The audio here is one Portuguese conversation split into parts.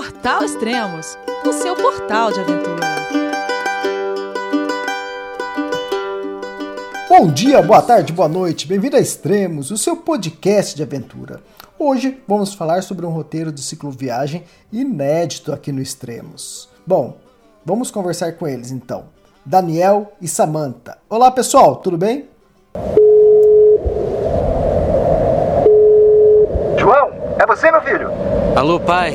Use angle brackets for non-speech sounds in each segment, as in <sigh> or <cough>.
Portal Extremos, o seu portal de aventura. Bom dia, boa tarde, boa noite, bem-vindo a Extremos, o seu podcast de aventura. Hoje vamos falar sobre um roteiro de cicloviagem inédito aqui no Extremos. Bom, vamos conversar com eles então. Daniel e Samantha. Olá pessoal, tudo bem? João, é você, meu filho? Alô, pai.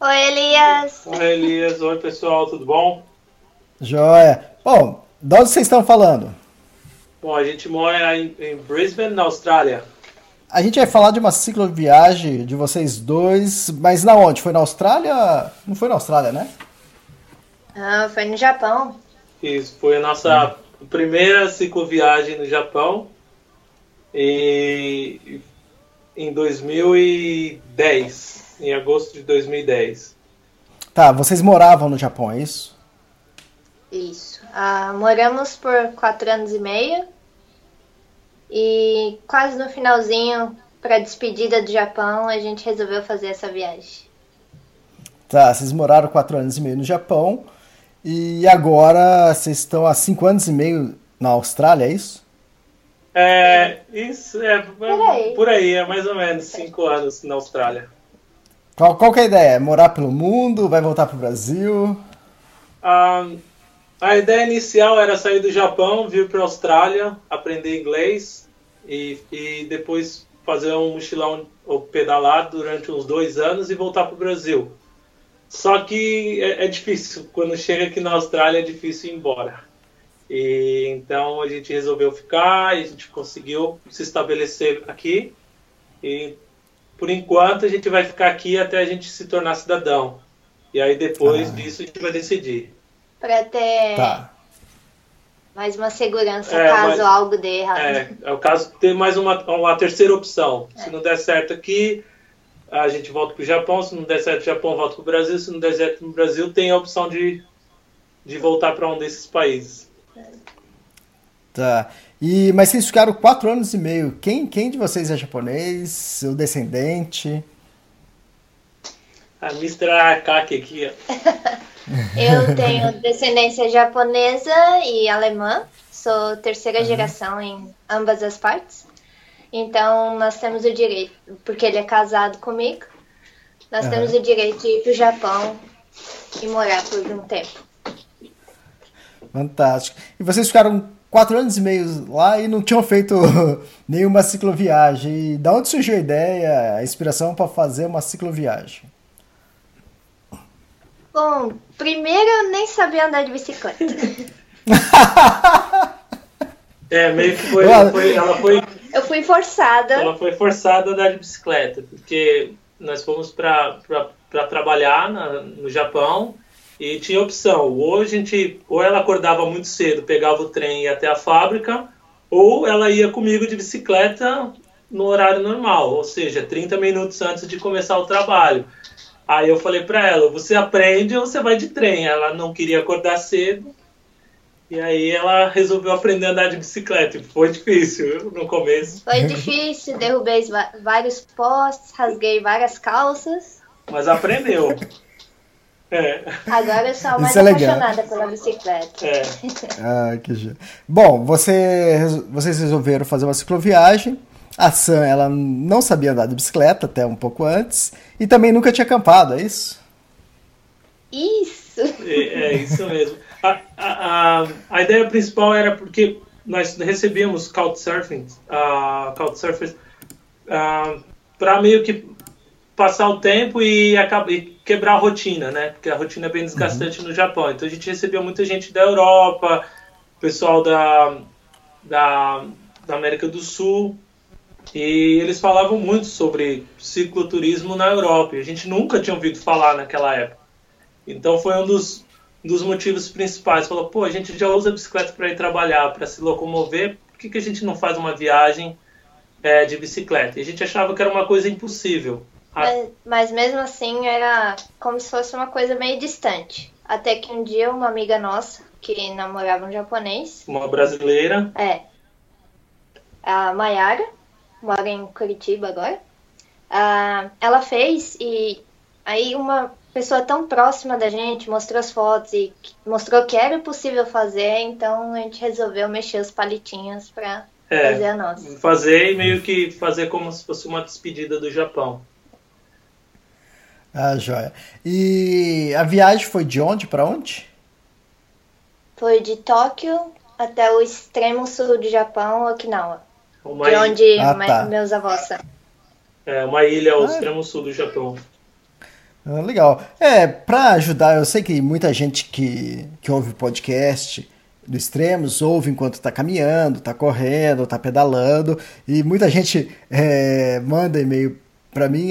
Oi, Elias. Oi, Elias. Oi, pessoal, tudo bom? Joia. Bom, de onde vocês estão falando? Bom, a gente mora em, em Brisbane, na Austrália. A gente vai falar de uma cicloviagem de vocês dois, mas na onde? Foi na Austrália? Não foi na Austrália, né? Ah, foi no Japão. Isso, foi a nossa primeira cicloviagem no Japão. E em 2010, em agosto de 2010. Tá, vocês moravam no Japão, é isso? Isso. Ah, moramos por quatro anos e meio. E quase no finalzinho, para despedida do Japão, a gente resolveu fazer essa viagem. Tá, vocês moraram quatro anos e meio no Japão. E agora vocês estão há cinco anos e meio na Austrália, é isso? É, isso é Por aí. por aí, é mais ou menos cinco anos na Austrália. Qual, qual que é a ideia? É morar pelo mundo? Vai voltar pro Brasil? Ah, a ideia inicial era sair do Japão, vir para a Austrália, aprender inglês e, e depois fazer um mochilão ou pedalar durante uns dois anos e voltar para o Brasil. Só que é, é difícil, quando chega aqui na Austrália é difícil ir embora. E então a gente resolveu ficar, e a gente conseguiu se estabelecer aqui. E por enquanto a gente vai ficar aqui até a gente se tornar cidadão. E aí depois Ah. disso a gente vai decidir. Para ter Tá. mais uma segurança É, caso mas- algo dê errado. É, é o caso de ter mais uma, uma terceira opção. Se não der certo aqui, a gente volta para o Japão. Se não der certo no Japão, volta para o Brasil. Se não der certo no Brasil, tem a opção de, de voltar para um desses países. Tá. E, mas vocês ficaram quatro anos e meio. Quem, quem de vocês é japonês? Seu descendente? A Mr. Akaki aqui, ó. <laughs> Eu tenho descendência japonesa e alemã. Sou terceira geração em ambas as partes. Então, nós temos o direito, porque ele é casado comigo, nós Aham. temos o direito de ir para o Japão e morar por um tempo. Fantástico. E vocês ficaram quatro anos e meio lá e não tinham feito <laughs> nenhuma cicloviagem. E da onde surgiu a ideia, a inspiração para fazer uma cicloviagem? Bom, primeiro eu nem sabia andar de bicicleta. <laughs> É, meio que foi, foi- ela foi Eu fui forçada. ela foi forçada a andar de bicicleta, porque nós fomos para trabalhar na- no Japão e tinha opção. Ou a gente, ou ela acordava muito cedo, pegava o trem e ia até a fábrica, ou ela ia comigo de bicicleta no horário normal, ou seja, 30 minutos antes de começar o trabalho. Aí eu falei para ela, você aprende ou você vai de trem. Ela não queria acordar cedo. E aí ela resolveu aprender a andar de bicicleta. Foi difícil no começo. Foi difícil, derrubei vários postes, rasguei várias calças. Mas aprendeu. É, Agora eu sou a mais é apaixonada pela bicicleta. é. Ah, que. Bom, você, vocês resolveram fazer uma cicloviagem. A Sam, ela não sabia andar de bicicleta até um pouco antes. E também nunca tinha acampado, é isso? Isso! É, é isso mesmo. A, a, a, a ideia principal era porque nós recebíamos Couchsurfing, uh, Couchsurfers, para meio que passar o tempo e, acaba- e quebrar a rotina, né? Porque a rotina é bem desgastante no Japão. Então a gente recebia muita gente da Europa, pessoal da, da, da América do Sul, E eles falavam muito sobre cicloturismo na Europa. E a gente nunca tinha ouvido falar naquela época. Então foi um dos, dos motivos principais. Falou, pô, a gente já usa bicicleta para ir trabalhar, para se locomover. Por que, que a gente não faz uma viagem é, de bicicleta? E a gente achava que era uma coisa impossível. Mas, mas mesmo assim era como se fosse uma coisa meio distante. Até que um dia uma amiga nossa, que namorava um japonês, Uma brasileira. é a Mayara, mora em Curitiba agora, ah, ela fez e aí uma pessoa tão próxima da gente mostrou as fotos e mostrou que era possível fazer, então a gente resolveu mexer os palitinhos pra É, fazer a nossa. fazer e meio que fazer como se fosse uma despedida do Japão. Ah, joia. E a viagem foi de onde para onde? Foi de Tóquio até o extremo sul do Japão, Okinawa. Uma, de onde Ah, tá. meus avós são. é, uma ilha ao Ah. extremo sul do Japão. Ah, legal. É, para ajudar, eu sei que muita gente que, que ouve o podcast do Extremos ouve enquanto está caminhando, está correndo, está pedalando, e muita gente é, manda e-mail para mim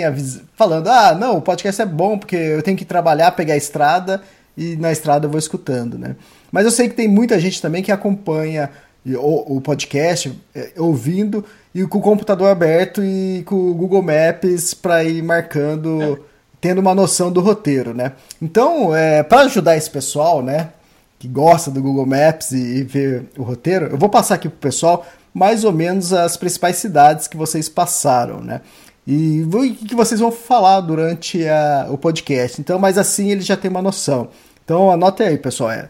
falando: ah, não, o podcast é bom porque eu tenho que trabalhar, pegar a estrada e na estrada eu vou escutando, né? Mas eu sei que tem muita gente também que acompanha o, o podcast é, ouvindo e com o computador aberto e com o Google Maps para ir marcando, tendo uma noção do roteiro, né? Então, é, para ajudar esse pessoal, né, que gosta do Google Maps e, e ver o roteiro, eu vou passar aqui pro pessoal mais ou menos as principais cidades que vocês passaram, né? E e que vocês vão falar durante a- o podcast. Então, mas assim ele já tem uma noção. Então, anote aí, pessoal. É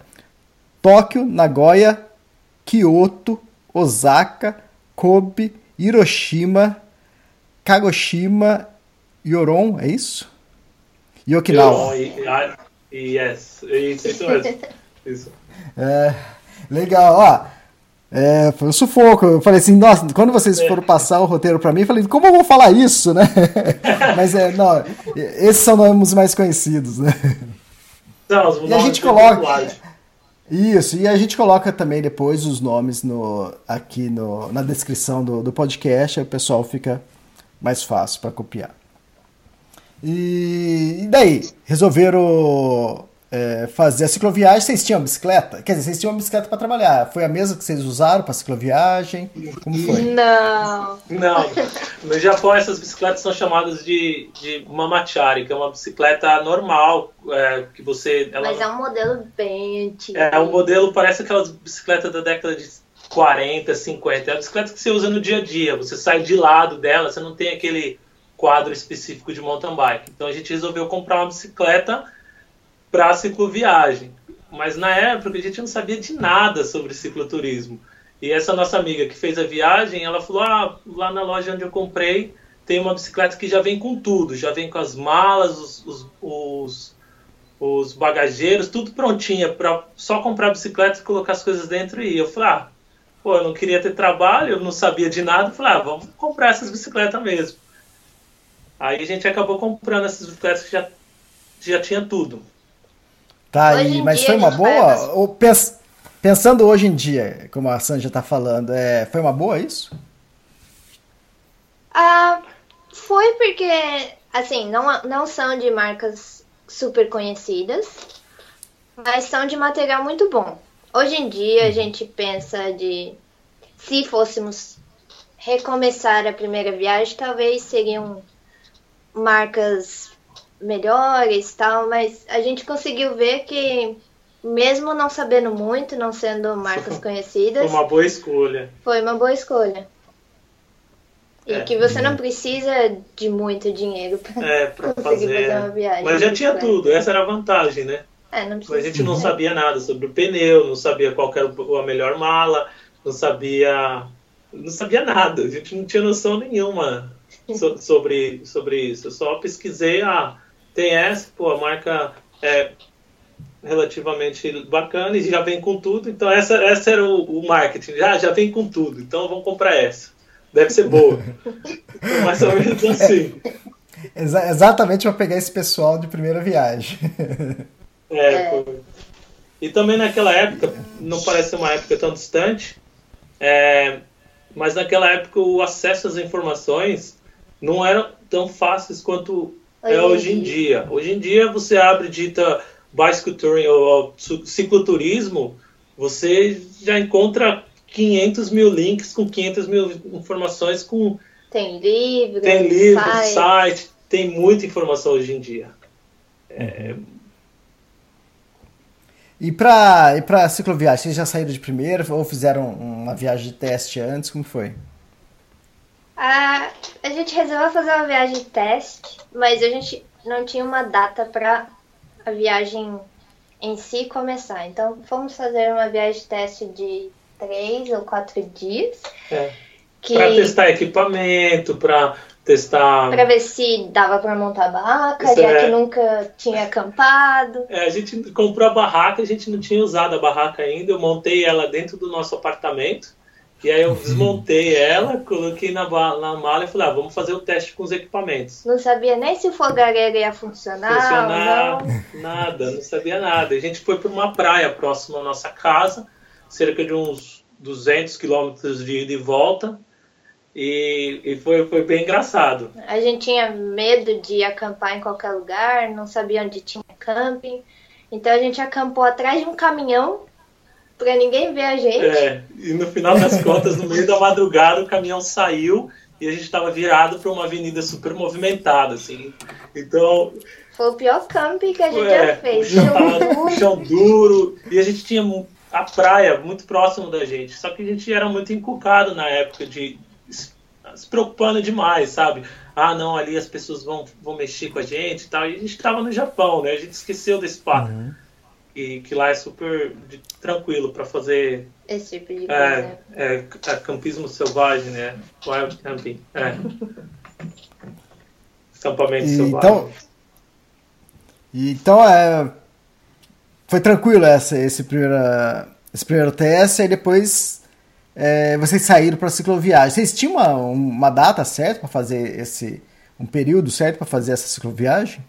Tóquio, Nagoya, Kyoto, Osaka, Kobe, Hiroshima, Kagoshima, Yoron, é isso? E Okinawa. Ah, yes, isso, isso mesmo. <laughs> Isso. É, legal, ó. É, foi um sufoco. Eu falei assim, nossa, quando vocês foram passar o roteiro pra mim, eu falei, como eu vou falar isso, né? <laughs> Mas é, não, esses são nomes mais conhecidos, né? Não, E a gente coloca. Isso, e a gente coloca também depois os nomes no, aqui no, na descrição do, do podcast, aí o pessoal fica mais fácil para copiar. E, e daí? Resolveram é, fazer a cicloviagem? Vocês tinham bicicleta? Quer dizer, vocês tinham uma bicicleta para trabalhar. Foi a mesma que vocês usaram para cicloviagem? Como foi? Não. Não, no Japão essas bicicletas são chamadas de, de mamachari, que é uma bicicleta normal, é, que você... Ela, Mas é um modelo bem antigo. é um modelo, parece aquelas bicicletas da década de 40, 50. É a bicicleta que você usa no dia a dia. Você sai de lado dela, você não tem aquele quadro específico de mountain bike. Então a gente resolveu comprar uma bicicleta para cicloviagem. Mas na época a gente não sabia de nada sobre cicloturismo. E essa nossa amiga que fez a viagem, ela falou: ah, lá na loja onde eu comprei tem uma bicicleta que já vem com tudo, já vem com as malas, os, os, os, os bagageiros, tudo prontinha para só comprar a bicicleta e colocar as coisas dentro e ir. Eu falei: ah, pô, eu não queria ter trabalho, eu não sabia de nada. Eu falei: ah, vamos comprar essas bicicletas mesmo. Aí a gente acabou comprando essas bicicletas que já, já tinha tudo. Tá Hoje aí, mas foi uma boa? Ou pens- pensando hoje em dia, como a Sanja tá falando, é, foi uma boa isso? Ah, foi porque, assim, não, não são de marcas super conhecidas, mas são de material muito bom. Hoje em dia a gente pensa de se fôssemos recomeçar a primeira viagem, talvez seriam marcas melhores, tal, mas a gente conseguiu ver que mesmo não sabendo muito, não sendo marcas <laughs> Foi conhecidas, uma boa escolha. foi uma boa escolha. E É. que você não precisa de muito dinheiro pra É, para <laughs> conseguir fazer. fazer uma viagem. Mas já tinha tudo, essa era a vantagem, né? É, não Mas precisa. a gente não sabia nada sobre o pneu, não sabia qual era a melhor mala, não sabia. Não sabia nada, a gente não tinha noção nenhuma so- <laughs> sobre, sobre isso. Eu só pesquisei, ah, tem essa, pô, a marca é relativamente bacana e já vem com tudo, então essa, essa era o, o marketing, já, já vem com tudo, então vamos comprar essa. Deve ser boa. <laughs> Mais ou menos assim. Exa- exatamente para pegar esse pessoal de primeira viagem. <laughs> É, É. foi. E também naquela época, não parece uma época tão distante, é, mas naquela época o acesso às informações não era tão fáceis quanto é hoje em dia. Hoje em dia você abre dita bicycle touring ou cicloturismo, você já encontra 500 mil links com 500 mil informações com tem livro, tem livro, site. site, tem muita informação hoje em dia. É... E para e para cicloviagem, vocês já saíram de primeira ou fizeram uma viagem de teste antes? Como foi? A, a gente resolveu fazer uma viagem de teste, mas a gente não tinha uma data para a viagem em si começar. Então, fomos fazer uma viagem de teste de três ou quatro dias. É. Que... Para testar equipamento, para testar. Para ver se dava para montar a barraca, Isso já é... que nunca tinha acampado. É, a gente comprou a barraca, a gente não tinha usado a barraca ainda. Eu montei ela dentro do nosso apartamento. E aí eu desmontei ela, coloquei na, na mala e falei, ah, vamos fazer o teste com os equipamentos. Não sabia nem se o fogareiro ia funcionar. Funcionar, não. nada, não sabia nada. A gente foi para uma praia próxima à nossa casa, cerca de uns 200 quilômetros de ida e volta. E, e foi, foi bem engraçado. A gente tinha medo de acampar em qualquer lugar, não sabia onde tinha camping. Então a gente acampou atrás de um caminhão para ninguém ver a gente. É, e no final das contas, no meio da madrugada, o caminhão saiu e a gente estava virado para uma avenida super movimentada, assim. Então. Foi o pior camping que a gente é, já fez. Chão, duro. chão duro. E a gente tinha a praia muito próximo da gente. Só que a gente era muito encucado na época de se preocupando demais, sabe? Ah, não, ali as pessoas vão, vão mexer com a gente e tal. E a gente estava no Japão, né? A gente esqueceu desse fato. Uhum. E que lá é super de, tranquilo para fazer. Esse tipo de é, coisa. É, é, campismo selvagem, né? Wild camping. É. <laughs> Acampamento selvagem. Então, então é, foi tranquilo essa, esse, primeira, esse primeiro teste, aí depois é, vocês saíram para a cicloviagem. Vocês tinham uma, uma data certa para fazer esse. um período certo para fazer essa cicloviagem?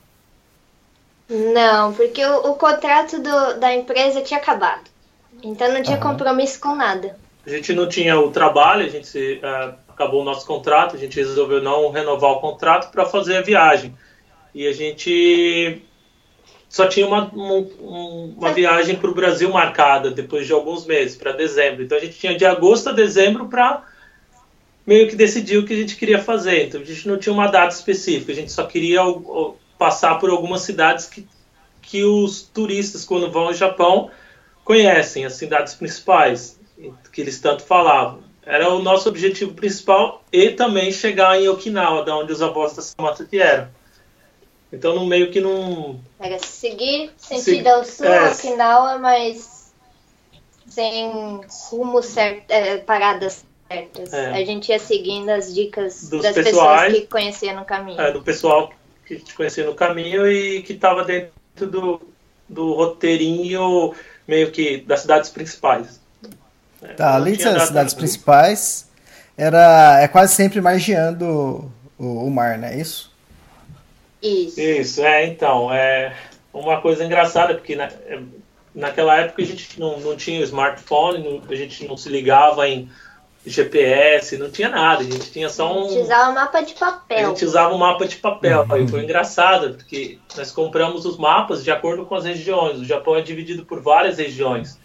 Não, porque o, o contrato do, da empresa tinha acabado. Então não tinha uhum. compromisso com nada. A gente não tinha o trabalho, a gente uh, acabou o nosso contrato, a gente resolveu não renovar o contrato para fazer a viagem. E a gente só tinha uma, uma, uma viagem para o Brasil marcada depois de alguns meses, para dezembro. Então a gente tinha de agosto a dezembro para meio que decidir o que a gente queria fazer. Então a gente não tinha uma data específica, a gente só queria passar por algumas cidades que, que os turistas, quando vão ao Japão, conhecem, as cidades principais, que eles tanto falavam. Era o nosso objetivo principal e também chegar em Okinawa, da onde os avós da Samantha vieram. Então, no meio que não. Era seguir sentido ao sul, é. Okinawa, mas sem rumo certo, é, paradas certas. É. A gente ia seguindo as dicas Dos das pessoais, pessoas que conhecia no caminho. É, do pessoal que te conhecia no caminho e que estava dentro do, do roteirinho meio que das cidades principais. É, tá, além das cidades principais, era, é quase sempre margeando o, o mar, né? Isso? Isso. Isso, é, então, é uma coisa engraçada, porque na, naquela época a gente não, não tinha smartphone, a gente não se ligava em GPS, não tinha nada, a gente tinha só um. A gente usava um mapa de papel. A gente usava um mapa de papel. Uhum. Aí foi engraçado, porque nós compramos os mapas de acordo com as regiões. O Japão é dividido por várias regiões.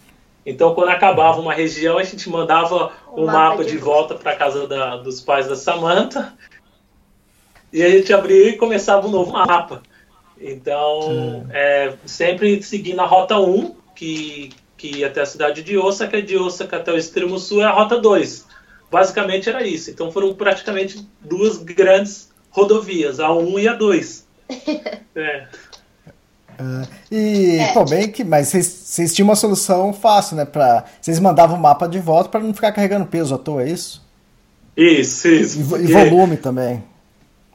Então, quando acabava uma região, a gente mandava o, o mapa, mapa, de, de volta para casa da, dos pais da Samantha. E a gente abria e começava um novo mapa. Então, é, sempre seguindo a rota 1, que, que ia até a cidade de Osaka, de Osaka até o extremo sul é a rota 2. Basicamente era isso. Então foram praticamente duas grandes rodovias, a 1 e a 2. <laughs> é. Uh, e, é. pô, bem que, mas vocês tinham uma solução fácil, né? Pra, vocês mandavam o mapa de volta para não ficar carregando peso à toa, é isso? Isso, isso. E, e volume também.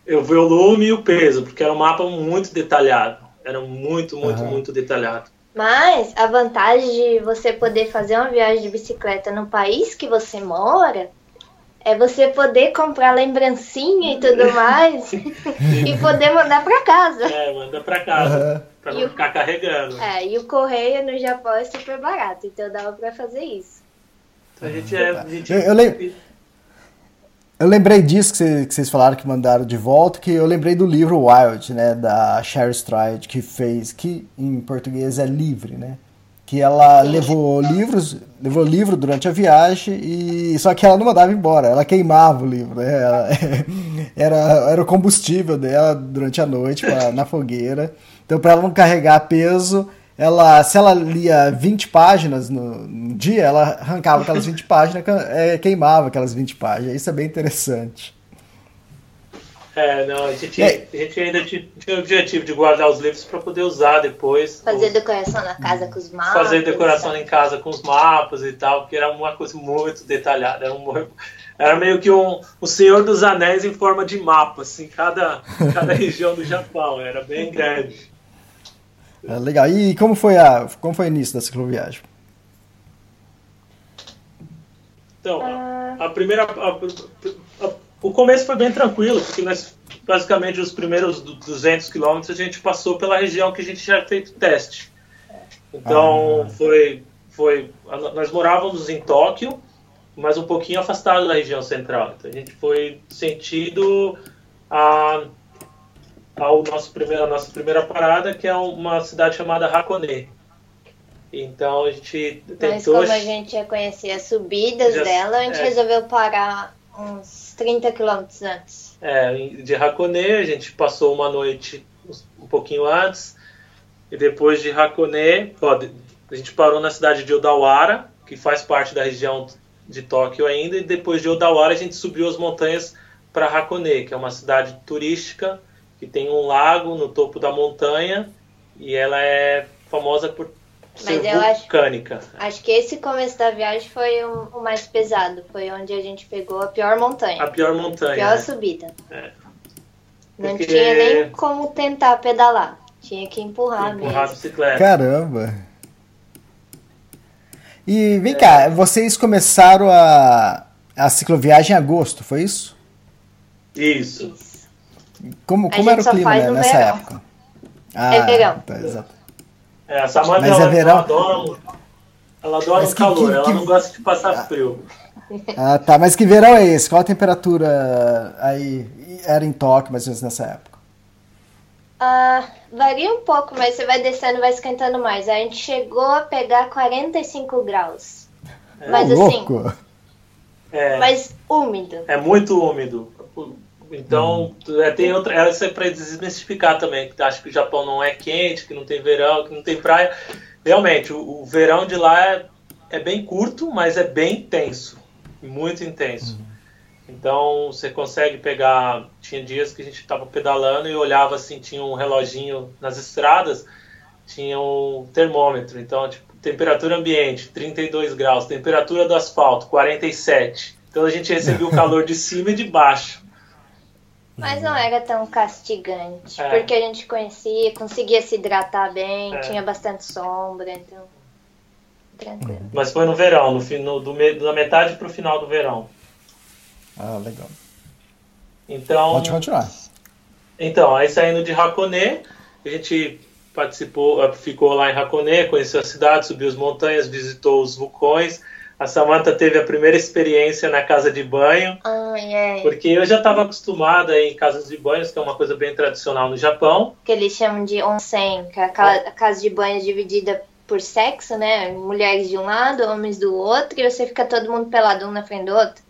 O volume e o peso, porque era um mapa muito detalhado. Era muito, muito, uhum. muito detalhado. Mas a vantagem de você poder fazer uma viagem de bicicleta no país que você mora é você poder comprar lembrancinha e tudo <laughs> mais <laughs> e poder mandar para casa. É, manda para casa. Uhum. Pra não ficar carregando. É, e o correio no Japão é super barato, então dava para fazer isso. Então a gente é. A gente... Eu, eu, lembro, Eu lembrei disso que, cê, que vocês falaram que mandaram de volta, que eu lembrei do livro Wild, né, da Sherry Stride, que fez, que em português é livre, né? Que ela levou livros, levou livro durante a viagem e só que ela não mandava embora, ela queimava o livro, né? Ela, <laughs> era, era o combustível dela durante a noite pra, na fogueira. Então para ela não carregar peso, ela, se ela lia 20 páginas no, no dia, ela arrancava aquelas 20 páginas, é, queimava aquelas 20 páginas. Isso é bem interessante. É, não, a gente, é. a gente ainda tinha o objetivo de guardar os livros para poder usar depois. Fazer decoração na casa com os mapas. Fazer decoração em casa com os mapas e tal, porque era uma coisa muito detalhada. Era, um, era meio que um, o Senhor dos Anéis em forma de mapa, assim, cada, cada <laughs> região do Japão. Era bem grande. É, legal. E como foi, a, como foi o início da cicloviagem? Então, a, a primeira. A, a, o começo foi bem tranquilo, porque nós, basicamente, os primeiros 200 quilômetros a gente passou pela região que a gente já feito teste. Então, ah. foi, foi. Nós morávamos em Tóquio, mas um pouquinho afastado da região central. Então, a gente foi sentido a ao nosso primeiro, a nossa primeira parada, que é uma cidade chamada Hakone. Então a gente tentou... Mas como a gente já conhecia as subidas já, dela, a gente é, resolveu parar uns 30 quilômetros antes. É, de Hakone a gente passou uma noite um pouquinho antes, e depois de Hakone, ó, a gente parou na cidade de Odawara, que faz parte da região de Tóquio ainda, e depois de Odawara a gente subiu as montanhas para Hakone, que é uma cidade turística que tem um lago no topo da montanha e ela é famosa por ser Mas vulcânica. Acho, acho, que esse começo da viagem foi o, o, mais pesado, foi onde a gente pegou a pior montanha. A pior montanha. A pior né? subida. É. Não tinha nem como tentar pedalar. Tinha que empurrar, empurrar mesmo. a bicicleta. Caramba! E vem é. cá, vocês começaram a, a cicloviagem em agosto, foi isso? Isso. isso. Como, como era o clima né, nessa verão. época? Ah, é verão. Tá, exato. É, a Samanta, Mas ela, é verão? ela adora, ela adora o calor, que, ela que... não gosta de passar ah. frio. Ah, tá. Mas que verão é esse? Qual a temperatura aí era em Tóquio, mais ou menos nessa época? Ah, varia um pouco, mas você vai descendo vai esquentando mais. A gente chegou a pegar 45 graus. É. Mas assim. É, mas úmido. É muito úmido. Então, uhum. é, tem outra. Essa é para desmistificar também, que acho que o Japão não é quente, que não tem verão, que não tem praia. Realmente, o, o verão de lá é, é, bem curto, mas é bem intenso. Muito intenso. Uhum. Então, você consegue pegar. Tinha dias que a gente estava pedalando e olhava assim, tinha um reloginho nas estradas, tinha um termômetro. Então, tipo, temperatura ambiente, 32 graus, temperatura do asfalto, 47. Então a gente recebia o <laughs> calor de cima e de baixo. Mas não era tão castigante, é. porque a gente conhecia, conseguia se hidratar bem, é. tinha bastante sombra, então. Tranquilo. Uhum. Mas foi no verão, no, no, do, da metade para o final do verão. Ah, legal. Então. Pode continuar. Então, aí saindo de Hakone, a gente participou, ficou lá em Hakone, conheceu a cidade, subiu as montanhas, visitou os vulcões a Samantha teve a primeira experiência na casa de banho. Ai, ai. Porque eu já estava acostumada em casas de banhos, que é uma coisa bem tradicional no Japão. Que eles chamam de onsen, que é aquela a casa de banho dividida por sexo, né? Mulheres de um lado, homens do outro, e você fica todo mundo pelado um na frente do outro.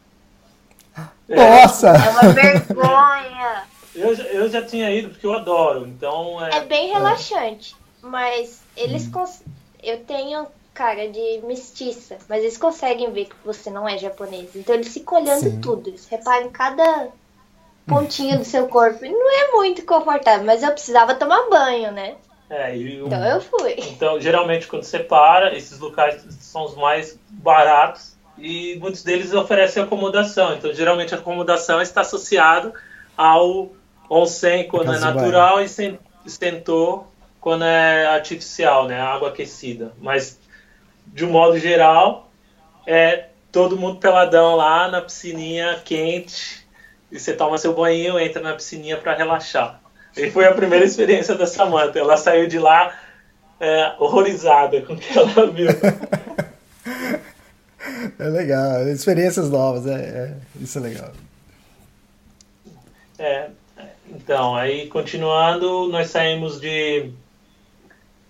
Nossa! É uma <laughs> vergonha! eu, eu já tinha ido porque eu adoro, então... É, é bem relaxante, mas eles... Hum. Cons... Eu tenho cara de mestiça, mas eles conseguem ver que você não é japonês. Então eles ficam olhando Sim. tudo, eles reparam cada pontinho do seu corpo. E não é muito confortável, mas eu precisava tomar banho, né? É, então eu fui. Então, geralmente, quando você para, esses locais são os mais baratos e muitos deles oferecem acomodação. Então, geralmente, a acomodação está associada ao onsen quando é natural e sentou quando é artificial, né? Água aquecida. Mas de um modo geral, é todo mundo peladão lá na piscininha quente. E você toma seu banho, entra na piscininha para relaxar. E foi a primeira experiência da Samantha. Ela saiu de lá é, horrorizada com o que ela viu. É legal, experiências novas, é, é, isso é legal. É, então, aí continuando, nós saímos de,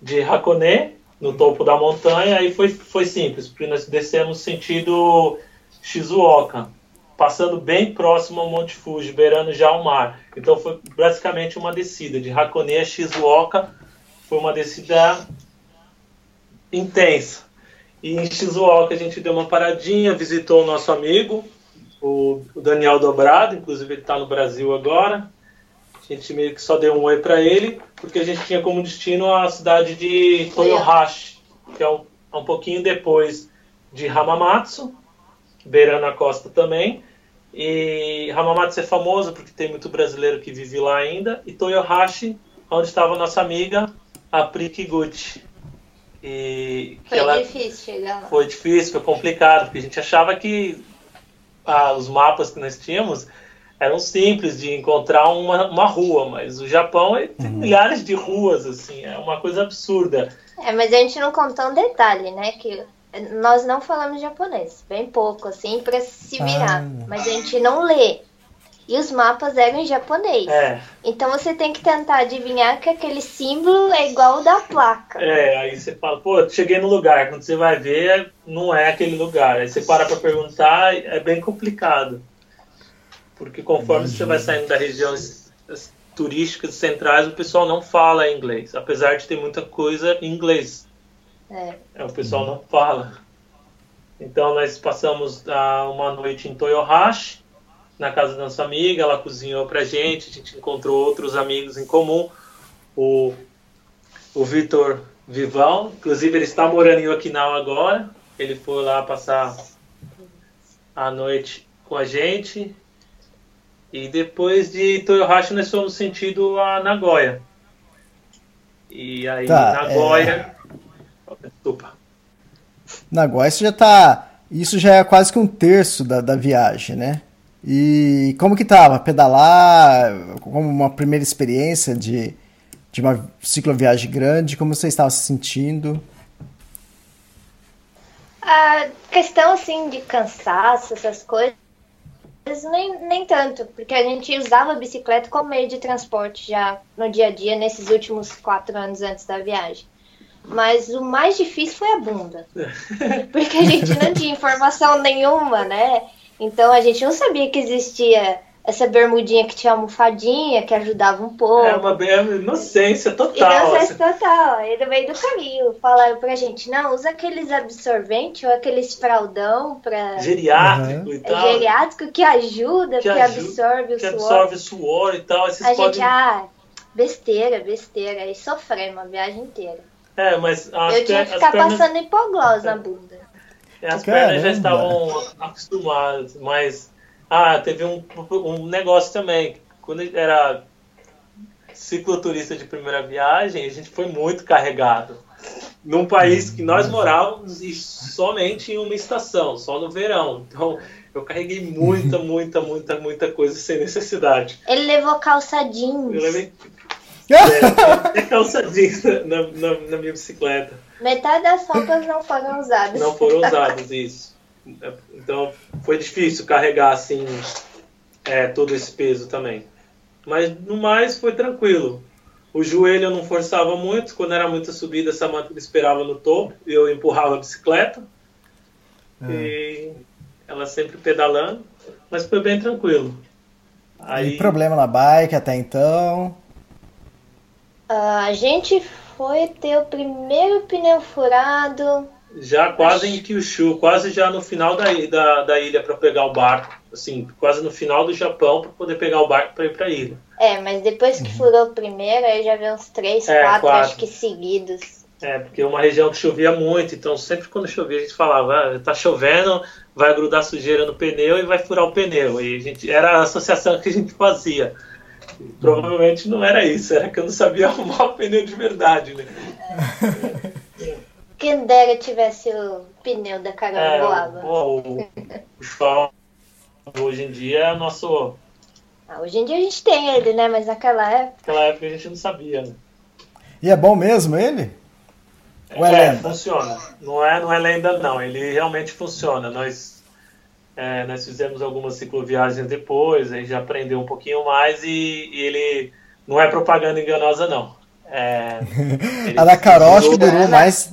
de Hakone, no topo da montanha, aí foi, foi simples, porque nós descemos sentido Shizuoka, passando bem próximo ao Monte Fuji, beirando já o mar. Então foi basicamente uma descida de Hakone a Shizuoka, foi uma descida intensa. E em Shizuoka a gente deu uma paradinha, visitou o nosso amigo, o, Daniel Dobrado, inclusive ele está no Brasil agora. A gente meio que só deu um oi para ele, porque a gente tinha como destino a cidade de Toyohashi, que é um, é um pouquinho depois de Hamamatsu, beirando a costa também. E Hamamatsu é famoso porque tem muito brasileiro que vive lá ainda. E Toyohashi, onde estava nossa amiga, a Prikiguchi. E foi ela... difícil chegar lá. Foi difícil, foi complicado, porque a gente achava que ah, os mapas que nós tínhamos eram simples de encontrar uma, uma rua, mas o Japão tem uhum. milhares de ruas, assim, é uma coisa absurda. É, mas a gente não contou um detalhe, né? Que nós não falamos japonês, bem pouco, assim, para se virar. Ah. Mas a gente não lê. E os mapas eram em japonês. É. Então você tem que tentar adivinhar que aquele símbolo é igual ao da placa. É, aí você fala, pô, cheguei no lugar. Quando você vai ver, não é aquele lugar. Aí você para pra perguntar, é bem complicado. Porque conforme você vai saindo da região turísticas centrais, o pessoal não fala inglês. Apesar de ter muita coisa em inglês. É. é o pessoal não fala. Então nós passamos uh, uma noite em Toyohashi na casa da nossa amiga, ela cozinhou pra gente, a gente encontrou outros amigos em comum, o, o Vitor Vivão, inclusive ele está morando em Okinawa agora, ele foi lá passar a noite com a gente, e depois de Toyohashi nós fomos sentido a Nagoya. E aí, tá, Nagoya... É... Desculpa. Nagoya, isso já tá... Isso já é quase que um terço da, da viagem, né? E como que tava? Pedalar, como uma primeira experiência de, de uma cicloviagem grande, como você estava se sentindo? A questão, assim, de cansaço, essas coisas, nem, nem tanto, porque a gente usava a bicicleta como meio de transporte já no dia a dia, nesses últimos quatro anos antes da viagem. Mas o mais difícil foi a bunda. <laughs> Porque a gente não tinha informação nenhuma, né? Então a gente não sabia que existia essa bermudinha que tinha almofadinha, que ajudava um pouco. É uma inocência total. Inocência assim. total. Aí no meio do caminho falaram pra gente, não, usa aqueles absorventes ou aqueles fraldão pra... Geriátrico uhum. e tal. É geriátrico que ajuda, que, que ajuda, absorve o que suor. absorve o suor e tal. A podem... gente, ah, besteira, besteira. E sofremos a viagem inteira. É, mas... Eu tinha que ficar pernas... passando hipoglós na bunda. As Caramba. pernas já estavam acostumadas, mas ah, teve um, um negócio também. Quando era cicloturista de primeira viagem, a gente foi muito carregado. Num país que nós morávamos e somente em uma estação, só no verão. Então, eu carreguei muita, <laughs> muita, muita, muita coisa sem necessidade. Ele levou calça jeans. Eu levei <laughs> é, calça jeans na, na, na minha bicicleta. Metade das roupas não foram usadas. Não foram usadas, isso. Então foi difícil carregar assim é, todo esse peso também. Mas no mais foi tranquilo. O joelho eu não forçava muito, quando era muita subida, a Samantha me esperava no topo e eu empurrava a bicicleta. É. E ela sempre pedalando, mas foi bem tranquilo. Aí... E problema na bike até então? Uh, a gente foi ter o primeiro pneu furado. Já quase em Kyushu, quase já no final da, da, da ilha para pegar o barco. Assim, quase no final do Japão para poder pegar o barco para ir para a ilha. É, mas depois que furou o primeiro, aí já veio uns três, é, quatro, quatro, acho que seguidos. É, porque é uma região que chovia muito, então sempre quando chovia a gente falava, ah, tá chovendo, vai grudar sujeira no pneu e vai furar o pneu. E a gente, era a associação que a gente fazia. Provavelmente não era isso, era que eu não sabia <laughs> arrumar o pneu de verdade, né? <laughs> Quem dera tivesse o pneu da carambola. É, o, o, o hoje em dia é nosso. Ah, hoje em dia a gente tem ele, né? Mas naquela época. Naquela época a gente não sabia, né? E é bom mesmo ele? Ou é, é lenda? funciona. Não é, não é lenda, não. Ele realmente funciona. Nós É, nós fizemos algumas cicloviagens depois, a gente já aprendeu um pouquinho mais e, e ele não é propaganda enganosa, não. É, a da Carol acho que durou mais,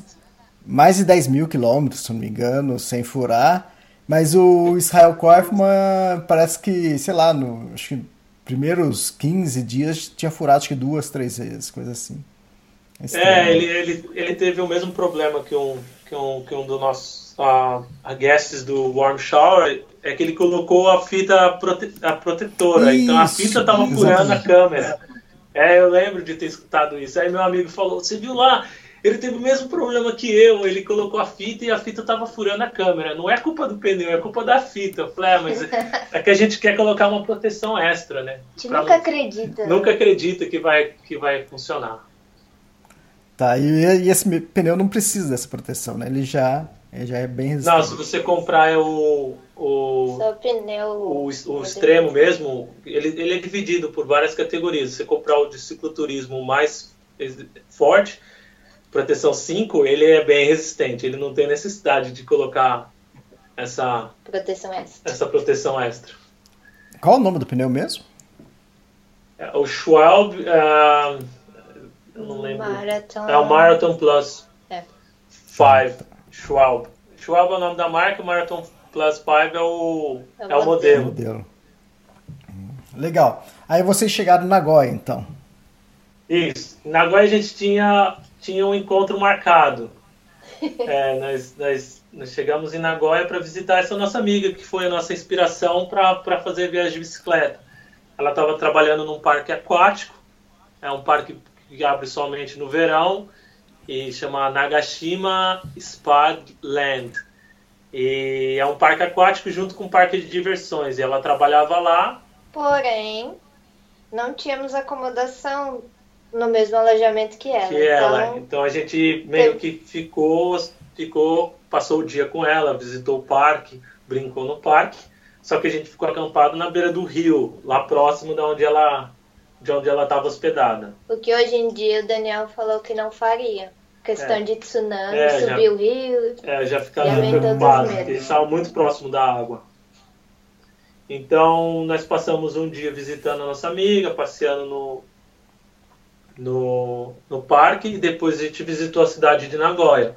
mais de 10 mil quilômetros, se não me engano, sem furar. Mas o Israel Kaufman parece que, sei lá, no acho que primeiros 15 dias tinha furado acho que duas, três vezes, coisa assim. É, ele, ele, ele teve o mesmo problema que um, que um, que um dos nossos uh, guests do Warm Shower, é que ele colocou a fita prote a protetora, isso, então a fita estava furando a câmera. É, eu lembro de ter escutado isso. Aí meu amigo falou, você viu lá? Ele teve o mesmo problema que eu, ele colocou a fita e a fita estava furando a câmera. Não é culpa do pneu, é culpa da fita. Eu falei, ah, mas <laughs> é que a gente quer colocar uma proteção extra, né? A gente nunca acredita. Nunca acredita que vai, que vai funcionar. Tá, e, e, esse pneu não precisa dessa proteção, né? Ele já, ele já é bem resistente. Não, se você comprar o, o, Só pneu o, o extremo mesmo, ele, ele é dividido por várias categorias. Se você comprar o de cicloturismo mais forte, proteção 5, ele é bem resistente. Ele não tem necessidade de colocar essa proteção extra. Essa proteção extra. Qual o nome do pneu mesmo? É, o Schwalbe... Uh, eu não lembro. Marathon. É o Marathon Plus é. 5, Schwalbe. Schwalbe é o nome da marca, o Marathon Plus 5 é o, é o, é o modelo. modelo. Legal. Aí vocês chegaram em Nagoya, então. Isso. Em Nagoya a gente tinha, tinha um encontro marcado. é, nós, nós, nós, chegamos em Nagoya para visitar essa nossa amiga, que foi a nossa inspiração para fazer viagem de bicicleta. Ela estava trabalhando num parque aquático, é um parque que abre somente no verão e chama Nagashima Spa Land. E é um parque aquático junto com um parque de diversões. E ela trabalhava lá. Porém, não tínhamos acomodação no mesmo alojamento que ela. Que então... ela. Então a gente meio que ficou, ficou, passou o dia com ela, visitou o parque, brincou no parque. Só que a gente ficou acampado na beira do rio, lá próximo de onde ela de onde ela estava hospedada. O que hoje em dia o Daniel falou que não faria. Questão é. de tsunami, é, subir já, o rio. É, já ficava preocupado, porque estava muito próximo da água. Então, nós passamos um dia visitando a nossa amiga, passeando no, no, no parque, e depois a gente visitou a cidade de Nagoya.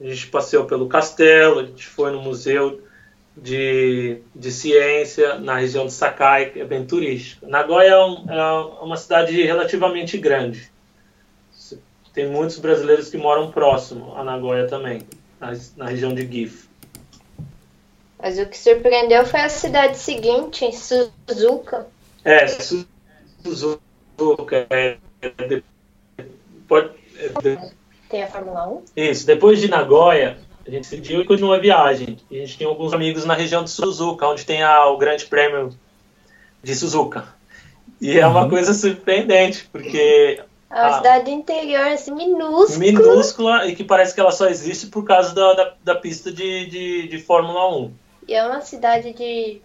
A gente passeou pelo castelo, a gente foi no museu de, de ciência na região de Sakai, que é bem turística. Nagoya é, um, é uma cidade relativamente grande. Tem muitos brasileiros que moram próximo a Nagoya também, na, na região de Gifu. Mas o que surpreendeu foi a cidade seguinte, Suzuka. É, Suzuka. É, pode, Tem a Fórmula 1? Isso, depois de Nagoya, a gente decidiu e continuou a viagem. E a gente tinha alguns amigos na região de Suzuka, onde tem a, o Grande Prêmio de Suzuka. E é uma uhum. coisa surpreendente, porque. É uma a, cidade interior, assim, minúscula. Minúscula, e que parece que ela só existe por causa da, da, da pista de, de, de Fórmula 1. E é uma cidade de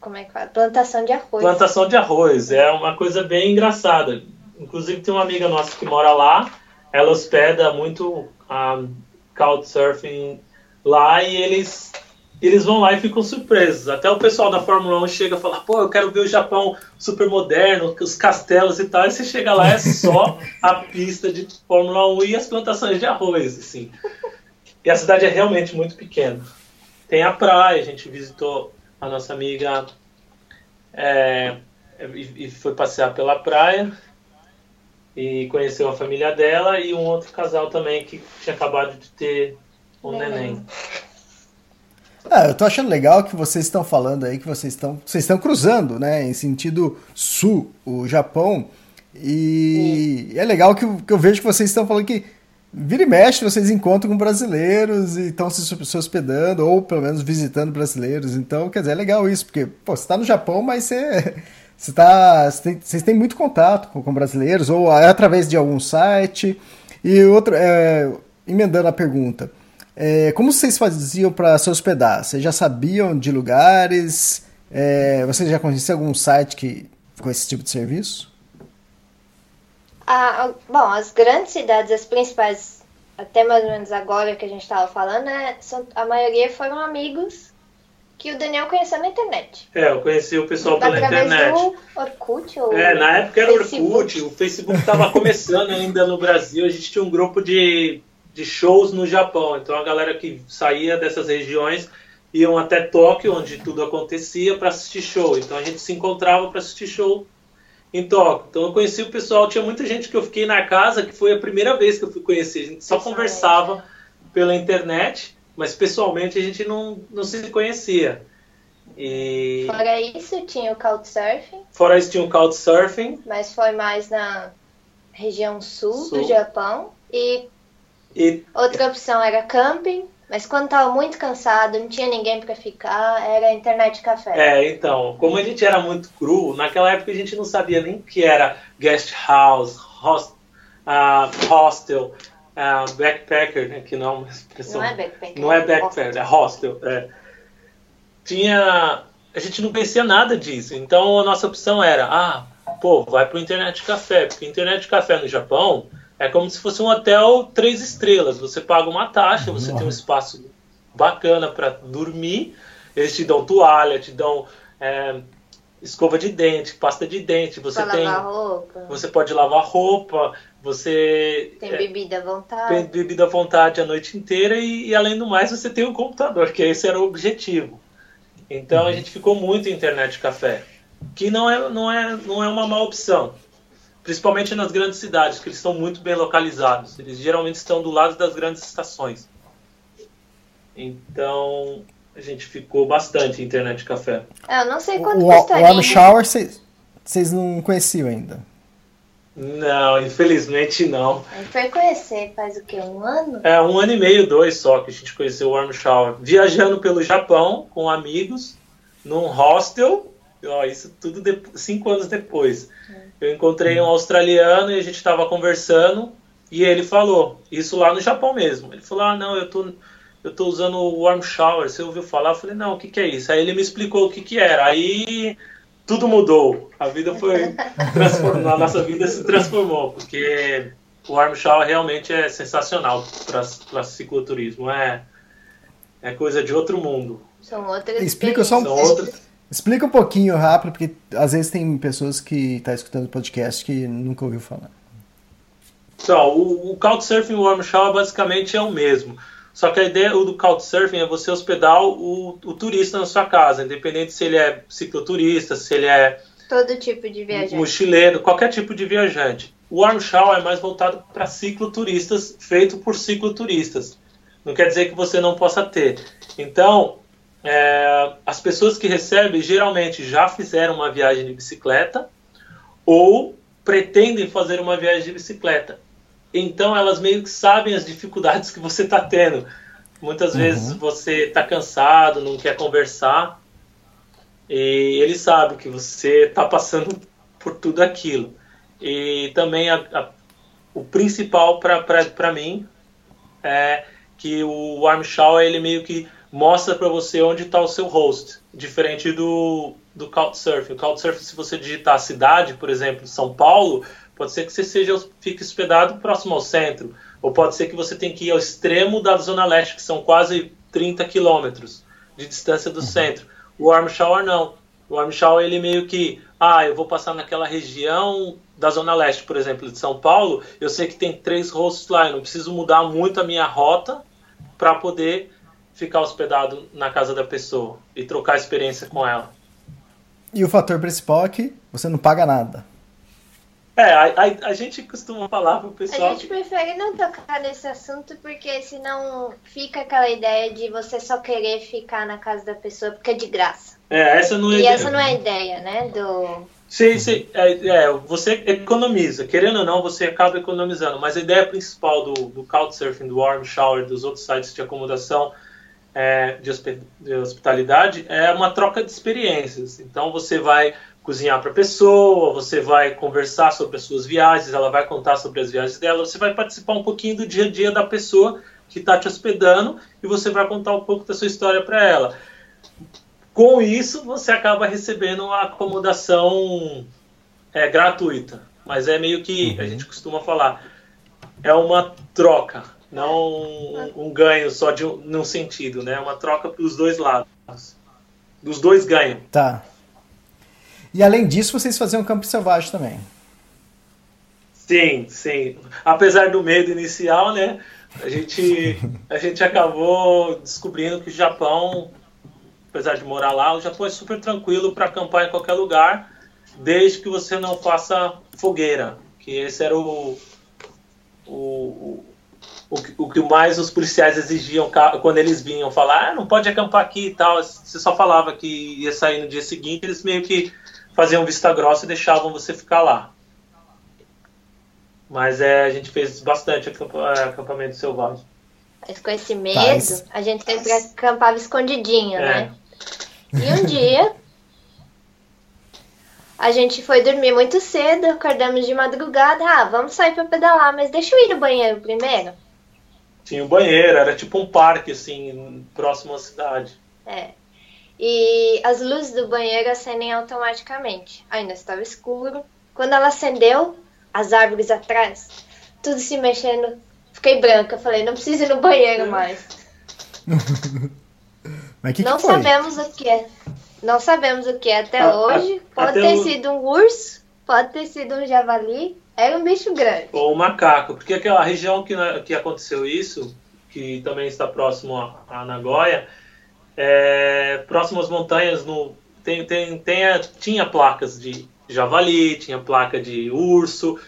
como é que fala? Plantação de arroz. Plantação de arroz. É uma coisa bem engraçada. Inclusive tem uma amiga nossa que mora lá. Ela hospeda muito um, ah, Couchsurfing lá e eles eles vão lá e ficam surpresos. Até o pessoal da Fórmula 1 chega e fala, pô, eu quero ver o Japão super moderno, os castelos e tal. E você chega lá, é só <laughs> a pista de Fórmula 1 e as plantações de arroz, assim. E a cidade é realmente muito pequena. Tem a praia, a gente visitou a nossa amiga é, e, e foi passear pela praia e conheceu a família dela e um outro casal também que tinha acabado de ter um neném. Ah, eu tô achando legal que vocês estão falando aí que vocês estão vocês estão cruzando, né, em sentido sul, o Japão. E Sim. é legal que, que eu vejo que vocês estão falando que vira e mexe vocês encontram com brasileiros e estão se, hospedando ou pelo menos visitando brasileiros. Então, quer dizer, é legal isso, porque pô, você está no Japão, mas você <laughs> você tá, tem, vocês têm muito contato com, com, brasileiros, ou é através de algum site. E outro, é, emendando a pergunta, é, como vocês faziam para se hospedar? Vocês já sabiam de lugares? É, vocês já conheciam algum site que, com esse tipo de serviço? Ah, bom, as grandes cidades, as principais, até mais ou menos agora que a gente estava falando, né, são, a maioria foram amigos que o Daniel conheceu na internet. É, eu conheci o pessoal pela Através internet. do Orkut ou É, na época era Facebook. Orkut, o Facebook estava <laughs> começando ainda no Brasil, a gente tinha um grupo de, de shows no Japão, então a galera que saía dessas regiões iam até Tóquio, onde tudo acontecia, para assistir show, então a gente se encontrava para assistir show em Tóquio. Então eu conheci o pessoal, tinha muita gente que eu fiquei na casa, que foi a primeira vez que eu fui conhecer, a gente só conversava pela internet, mas pessoalmente a gente não, não se conhecia. E Fora isso, tinha o Couchsurfing, fora isso tinha o Couchsurfing, mas foi mais na região sul, Sul. do Japão. E e outra opção era camping, mas quando tava muito cansado, não tinha ninguém para ficar, era internet café. É, então, como a gente era muito cru, naquela época a gente não sabia nem o que era guest house, host, ah, hostel, ah, backpacker, né, que não é uma expressão. Não é backpacker. Não é backpacker, é hostel. é. Tinha. A gente não conhecia nada disso. Então a nossa opção era, ah, pô, vai pro internet café, porque internet café no Japão é como se fosse um hotel três estrelas. Você paga uma taxa, você tem um espaço bacana para dormir, eles te dão toalha, te dão é, escova de dente, pasta de dente, você Pra tem. lavar roupa, Você pode lavar roupa, você tem é, bebida à vontade. tem bebida à vontade a noite inteira e, e, além do mais você tem um computador, que esse era o objetivo. Então a gente ficou muito em internet café, que não é, não é, não é uma má opção. Principalmente nas grandes cidades, que eles estão muito bem localizados. Eles geralmente estão do lado das grandes estações. Então a gente ficou bastante em internet café. É, eu não sei O, quanto o, o custaria. Warm Shower vocês não conheciam ainda. Não, infelizmente não. A gente foi conhecer faz o quê? Um ano? É um ano e meio, dois só que a gente conheceu o Warm Shower. Viajando pelo Japão com amigos, num hostel. Ó, isso tudo de- cinco anos depois. Eu encontrei um australiano e a gente estava conversando e ele falou, isso lá no Japão mesmo. Ele falou, ah, não, eu tô, eu tô usando o Warm Shower, você ouviu falar? Eu falei, não, o que, que é isso? Aí ele me explicou o que, que era. Aí tudo mudou. A vida foi <laughs> transformada, a nossa vida se transformou, porque o Warm Shower realmente é sensacional para cicloturismo. É, é coisa de outro mundo. São outras Explica só um- São outras. Explica um pouquinho rápido, porque às vezes tem pessoas que estão escutando o podcast que nunca ouviu falar. Então, o, o Couchsurfing e o Warm Shower basicamente é o mesmo. Só que a ideia do Couchsurfing é você hospedar o, o turista na sua casa, independente se ele é cicloturista, se ele é Todo tipo de viajante. mochileiro, qualquer tipo de viajante. O Warm Shower é mais voltado para cicloturistas, feito por cicloturistas. Não quer dizer que você não possa ter. Então, é, as pessoas que recebem geralmente já fizeram uma viagem de bicicleta ou pretendem fazer uma viagem de bicicleta. Então elas meio que sabem as dificuldades que você está tendo. Muitas vezes você está cansado, não quer conversar, e ele sabe que você está passando por tudo aquilo. E também a- a- o principal para mim é que o Warm Shower ele meio que mostra para você onde está o seu host, diferente do, do Couchsurfing. O Couchsurfing, se você digitar a cidade, por exemplo, São Paulo, pode ser que você seja, fique hospedado próximo ao centro, ou pode ser que você tenha que ir ao extremo da Zona Leste, que são quase 30 quilômetros de distância do centro. O Warm Shower não. O Warm Shower ele meio que, ah, eu vou passar naquela região da Zona Leste, por exemplo, de São Paulo, eu sei que tem três hosts lá, eu não preciso mudar muito a minha rota para poder ficar hospedado na casa da pessoa e trocar experiência com ela. E o fator principal é que você não paga nada. É, a, a, a gente costuma falar pro A pessoal gente prefere não tocar nesse assunto porque senão fica aquela ideia de você só querer ficar na casa da pessoa porque é de graça. É, essa não é E essa não é a ideia, né? Do. Sim, sim, é, é, você economiza, querendo ou não, você acaba economizando, mas a ideia principal do, do Couchsurfing, do Warm Shower, dos outros sites de acomodação é, de, de hospitalidade é uma troca de experiências. Então você vai cozinhar para a pessoa, você vai conversar sobre as suas viagens, ela vai contar sobre as viagens dela, você vai participar um pouquinho do dia a dia da pessoa que está te hospedando e você vai contar um pouco da sua história para ela. Com isso, você acaba recebendo uma acomodação é, gratuita. Mas é meio que, a gente costuma falar, é uma troca, não um, um ganho só de um, num sentido, né? Uma troca para os dois lados. Os dois ganham. Tá. E além disso, vocês faziam campo selvagem também. Sim, sim. Apesar do medo inicial, né? A gente, <laughs> a gente acabou descobrindo que o Japão, apesar de morar lá, o Japão é super tranquilo para acampar em qualquer lugar, desde que você não faça fogueira. Que esse era o, o, o, o que mais os policiais exigiam quando eles vinham falar, ah, não pode acampar aqui e tal. Você só falava que ia sair no dia seguinte, eles meio que faziam vista grossa e deixavam você ficar lá. Mas é, a gente fez bastante é, acampamento selvagem. Mas com esse medo, a gente sempre acampava escondidinho, é. né? E um dia, a gente foi dormir muito cedo, acordamos de madrugada. Ah, vamos sair para pedalar, mas deixa eu ir no banheiro primeiro. Tinha um banheiro, era tipo um parque, assim, próximo à cidade. É. E as luzes do banheiro acendem automaticamente. Ainda estava escuro. Quando ela acendeu, as árvores atrás, tudo se mexendo. Fiquei branca, falei, não preciso ir no banheiro mais. <laughs> Mas que não que foi? sabemos o que é. Não sabemos o que é até ah, hoje. Pode até ter o... sido um urso, pode ter sido um javali. Era um bicho grande. Ou um macaco, porque aquela região que, que aconteceu isso, que também está próximo a, a Nagoya, é, próximo às montanhas, no, tem, tem, tem a, tinha placas de javali, tinha placa de urso,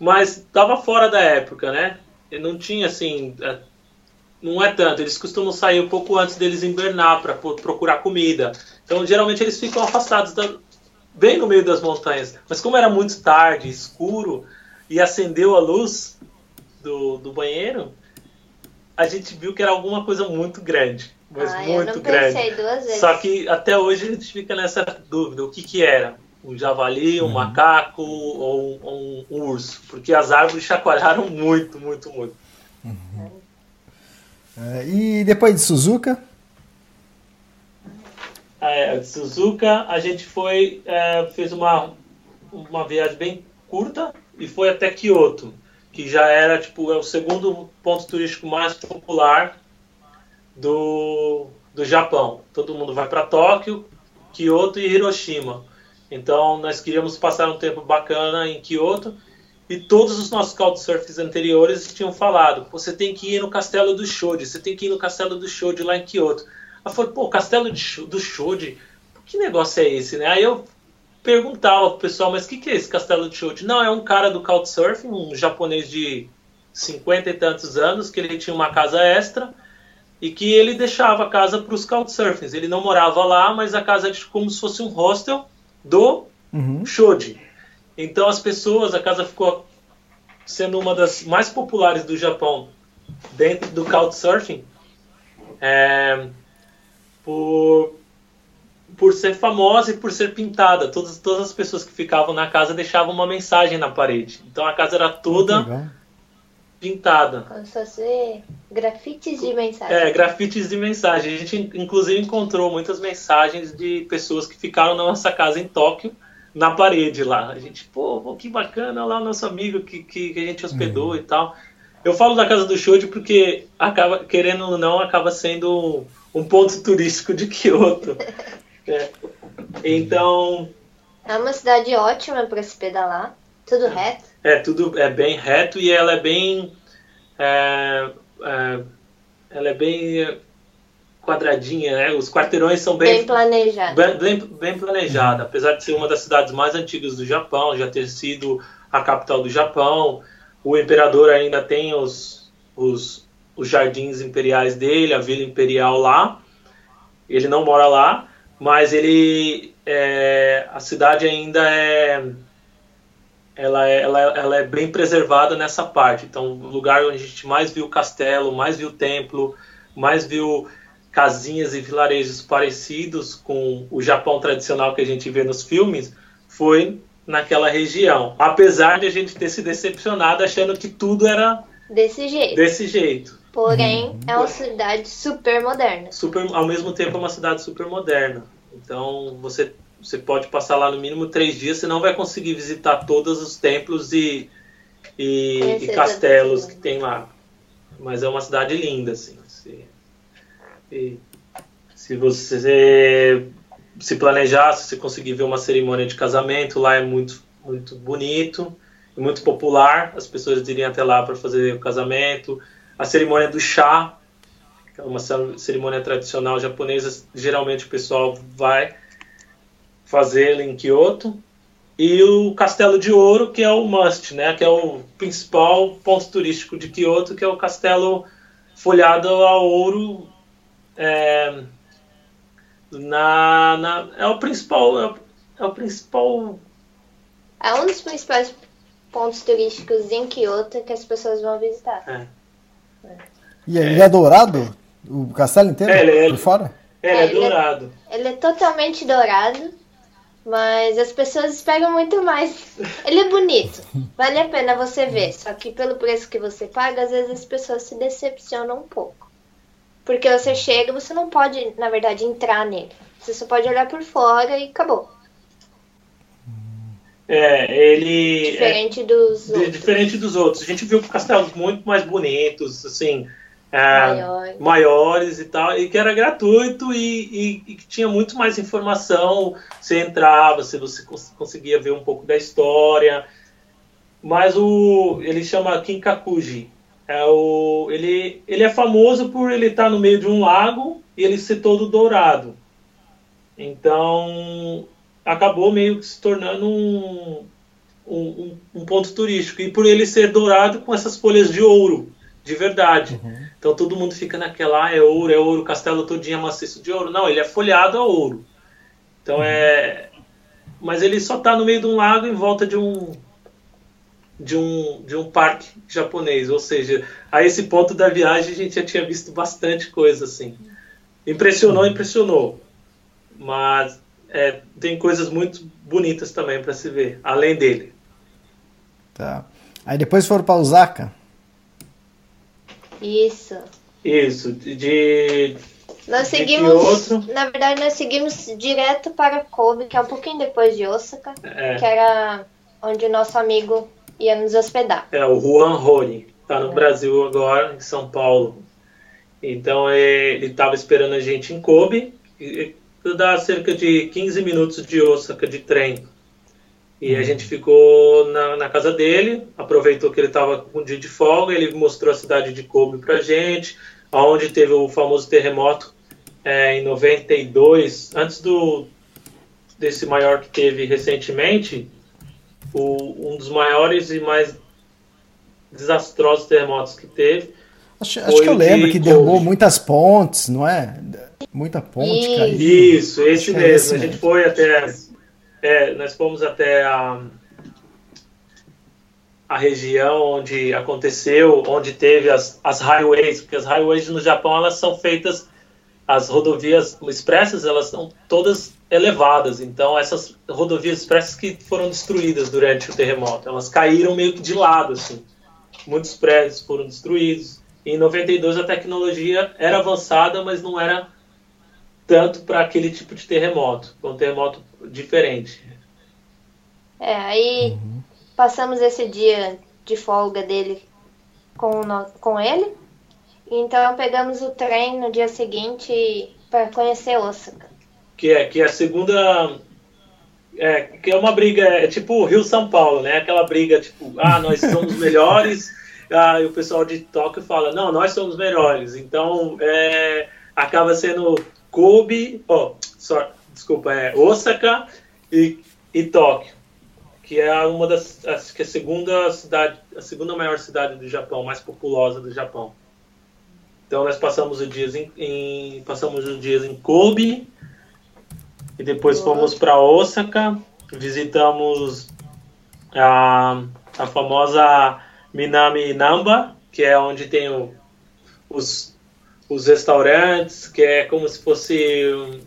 mas estava fora da época, né? E não tinha assim, é, não é tanto. Eles costumam sair um pouco antes deles invernar para procurar comida. Então, geralmente eles ficam afastados da, bem no meio das montanhas. Mas como era muito tarde, escuro e acendeu a luz do, do banheiro, a gente viu que era alguma coisa muito grande. Mas ah, muito grande. Só que até hoje a gente fica nessa dúvida: o que, que era? um javali, um uhum. macaco ou um, um, urso, porque as árvores chacoalharam muito, muito, muito. Uhum. É, e depois de Suzuka? É, Suzuka a gente foi, é, fez uma, uma viagem bem curta e foi até Kyoto, que já era tipo é o segundo ponto turístico mais popular do, do Japão. Todo mundo vai para Tóquio, Kyoto e Hiroshima. Então nós queríamos passar um tempo bacana em Kyoto e todos os nossos couchsurfers anteriores tinham falado: você tem que ir no castelo do Shoji, você tem que ir no castelo do Shoji lá em Kyoto. Eu falei: pô, castelo do Shoji, que negócio é esse, né? Aí eu perguntava pro pessoal: mas o que, que é esse castelo do Shoji? Não, é um cara do couchsurfing, um japonês de 50 e tantos anos, que ele tinha uma casa extra e que ele deixava a casa para os couchsurfers. Ele não morava lá, mas a casa era como se fosse um hostel do uhum. Shoji. Então as pessoas, a casa ficou sendo uma das mais populares do Japão dentro do Couchsurfing é, por, por ser famosa e por ser pintada. Todas, todas as pessoas que ficavam na casa deixavam uma mensagem na parede. Então a casa era toda pintada. Como se fosse grafites de mensagem. É, grafites de mensagem. A gente, inclusive, encontrou muitas mensagens de pessoas que ficaram na nossa casa em Tóquio, na parede lá. A gente, pô, que bacana, lá o nosso amigo que, que, que a gente hospedou uhum. e tal. Eu falo da casa do Shoji porque, acaba, querendo ou não, acaba sendo um ponto turístico de Kyoto. é. Então. É uma cidade ótima para se pedalar. Tudo reto? É, tudo é bem reto e ela é bem. É, é, ela é bem quadradinha, né? Os quarteirões são bem. Bem planejados. Bem, bem, bem planejada. Apesar de ser uma das cidades mais antigas do Japão, já ter sido a capital do Japão, o imperador ainda tem os, os, os jardins imperiais dele, a vila imperial lá. Ele não mora lá, mas ele. É, a cidade ainda é ela é, ela, ela é bem preservada nessa parte. Então, o lugar onde a gente mais viu castelo, mais viu templo, mais viu casinhas e vilarejos parecidos com o Japão tradicional que a gente vê nos filmes, foi naquela região. Apesar de a gente ter se decepcionado achando que tudo era desse jeito. Desse jeito. Porém, hum. é uma cidade super moderna. Super, ao mesmo tempo, é uma cidade super moderna. Então, você você pode passar lá no mínimo três dias, você não vai conseguir visitar todos os templos e, e, e castelos que tem lá. Mas é uma cidade linda, assim. Se, e, se você se planejar, se você conseguir ver uma cerimônia de casamento, lá é muito, muito bonito, muito popular. As pessoas iriam até lá para fazer o casamento. A cerimônia do chá, que é uma cerimônia tradicional japonesa, geralmente o pessoal vai fazer em Kyoto. E o Castelo de Ouro, que é o must, né? Que é o principal ponto turístico de Kyoto, que é o castelo folhado a ouro. É, na, na, é o principal. É o, é o principal. É um dos principais pontos turísticos em Kyoto que as pessoas vão visitar. É. E ele é dourado? O castelo inteiro? É, ele é- por fora? É, ele É, é ele é- dourado. Ele é totalmente dourado, mas as pessoas esperam muito mais. Ele é bonito, vale a pena você ver. Só que pelo preço que você paga, às vezes as pessoas se decepcionam um pouco. Porque você chega, você não pode, na verdade, entrar nele. Você só pode olhar por fora e acabou. É, ele. é- Diferente dos Di- outros. diferente dos outros. A gente viu castelos muito mais bonitos, assim, é, Maiores. e tal, e que era gratuito e, e- que tinha muito mais informação. Você entrava, se você cons- conseguia ver um pouco da história. Mas o ele chama Kinkakuji. É o, ele, ele é famoso por ele estar no meio de um lago e ele ser todo dourado. Então acabou meio que se tornando um, um- um ponto turístico. E por ele ser dourado com essas folhas de ouro, de verdade. Então todo mundo fica naquela, ah, é ouro, é ouro, o castelo todinho é maciço de ouro. Não, ele é folhado a ouro. Então é. Mas ele só está no meio de um lago em volta de um. De um, de um parque japonês, ou seja, a esse ponto da viagem a gente já tinha visto bastante coisa assim. Impressionou, impressionou, mas é, tem coisas muito bonitas também para se ver, além dele. Tá. Aí depois foram pra Osaka. Isso. Isso, de, Nós seguimos, Kyoto. na verdade, nós seguimos direto para Kobe, que é um pouquinho depois de Osaka, É. que era onde o nosso amigo ia nos hospedar. é o Juan Rony, tá no Brasil agora, em São Paulo. Então é, ele estava esperando a gente em Kobe, e- e dá cerca de 15 minutos de Osaka de trem. E a gente ficou na, na casa dele, aproveitou que ele estava com um dia de folga, ele mostrou a cidade de Kobe pra gente, onde teve o famoso terremoto é, em 92, antes do desse maior que teve recentemente, o, um dos maiores e mais desastrosos terremotos que teve. Acho, acho que eu o lembro que derrubou muitas pontes, não é? Muita ponte Isso. caiu. Isso, esse é mesmo. esse a gente mesmo. foi até. É, nós fomos até a, a região onde aconteceu, onde teve as, as highways, porque as highways no Japão elas são feitas, as rodovias expressas elas são todas elevadas, então essas rodovias expressas que foram destruídas durante o terremoto, elas caíram meio que de lado, assim. Muitos prédios foram destruídos. Em 92 a tecnologia era avançada, mas não era tanto para aquele tipo de terremoto. Foi um terremoto diferente. É, aí passamos esse dia de folga dele com, o no- com ele. Então pegamos o trem no dia seguinte para conhecer Osaka. Que é, que é a segunda. É, que é uma briga, é tipo o Rio São Paulo, né? Aquela briga, tipo, ah, nós somos <laughs> melhores, ah, e o pessoal de Tóquio fala, não, nós somos melhores. Então, é, acaba sendo Kobe, oh, sorry, desculpa, é Osaka e, e Tóquio, que é uma das, acho que é a segunda cidade, a segunda maior cidade do Japão, mais populosa do Japão. Então nós passamos os dias em, em- passamos os dias em Kobe e depois fomos para Osaka, visitamos a, a famosa Minami Namba, que é onde tem o- os, os restaurantes, que é como se fosse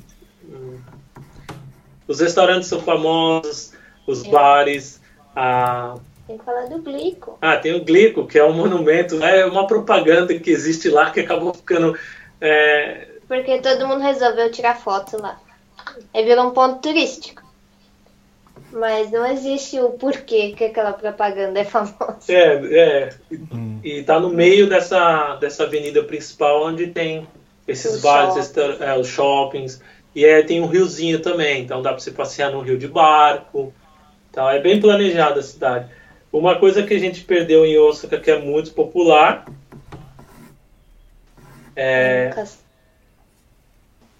os restaurantes são famosos, os bares, a Tem que falar do Glico. ah, tem o Glico, que é um monumento, é uma propaganda que existe lá que acabou ficando. é, Porque todo mundo resolveu tirar foto lá. Aí virou um ponto turístico. Mas não existe o porquê que aquela propaganda é famosa. é, é, e, e tá no meio dessa, dessa avenida principal onde tem esses Os bares, shoppings. resta- é, os shoppings, E aí tem um riozinho também, então dá para você passear no rio de barco. Então é bem planejada a cidade. Uma coisa que a gente perdeu em Osaka que é muito popular é,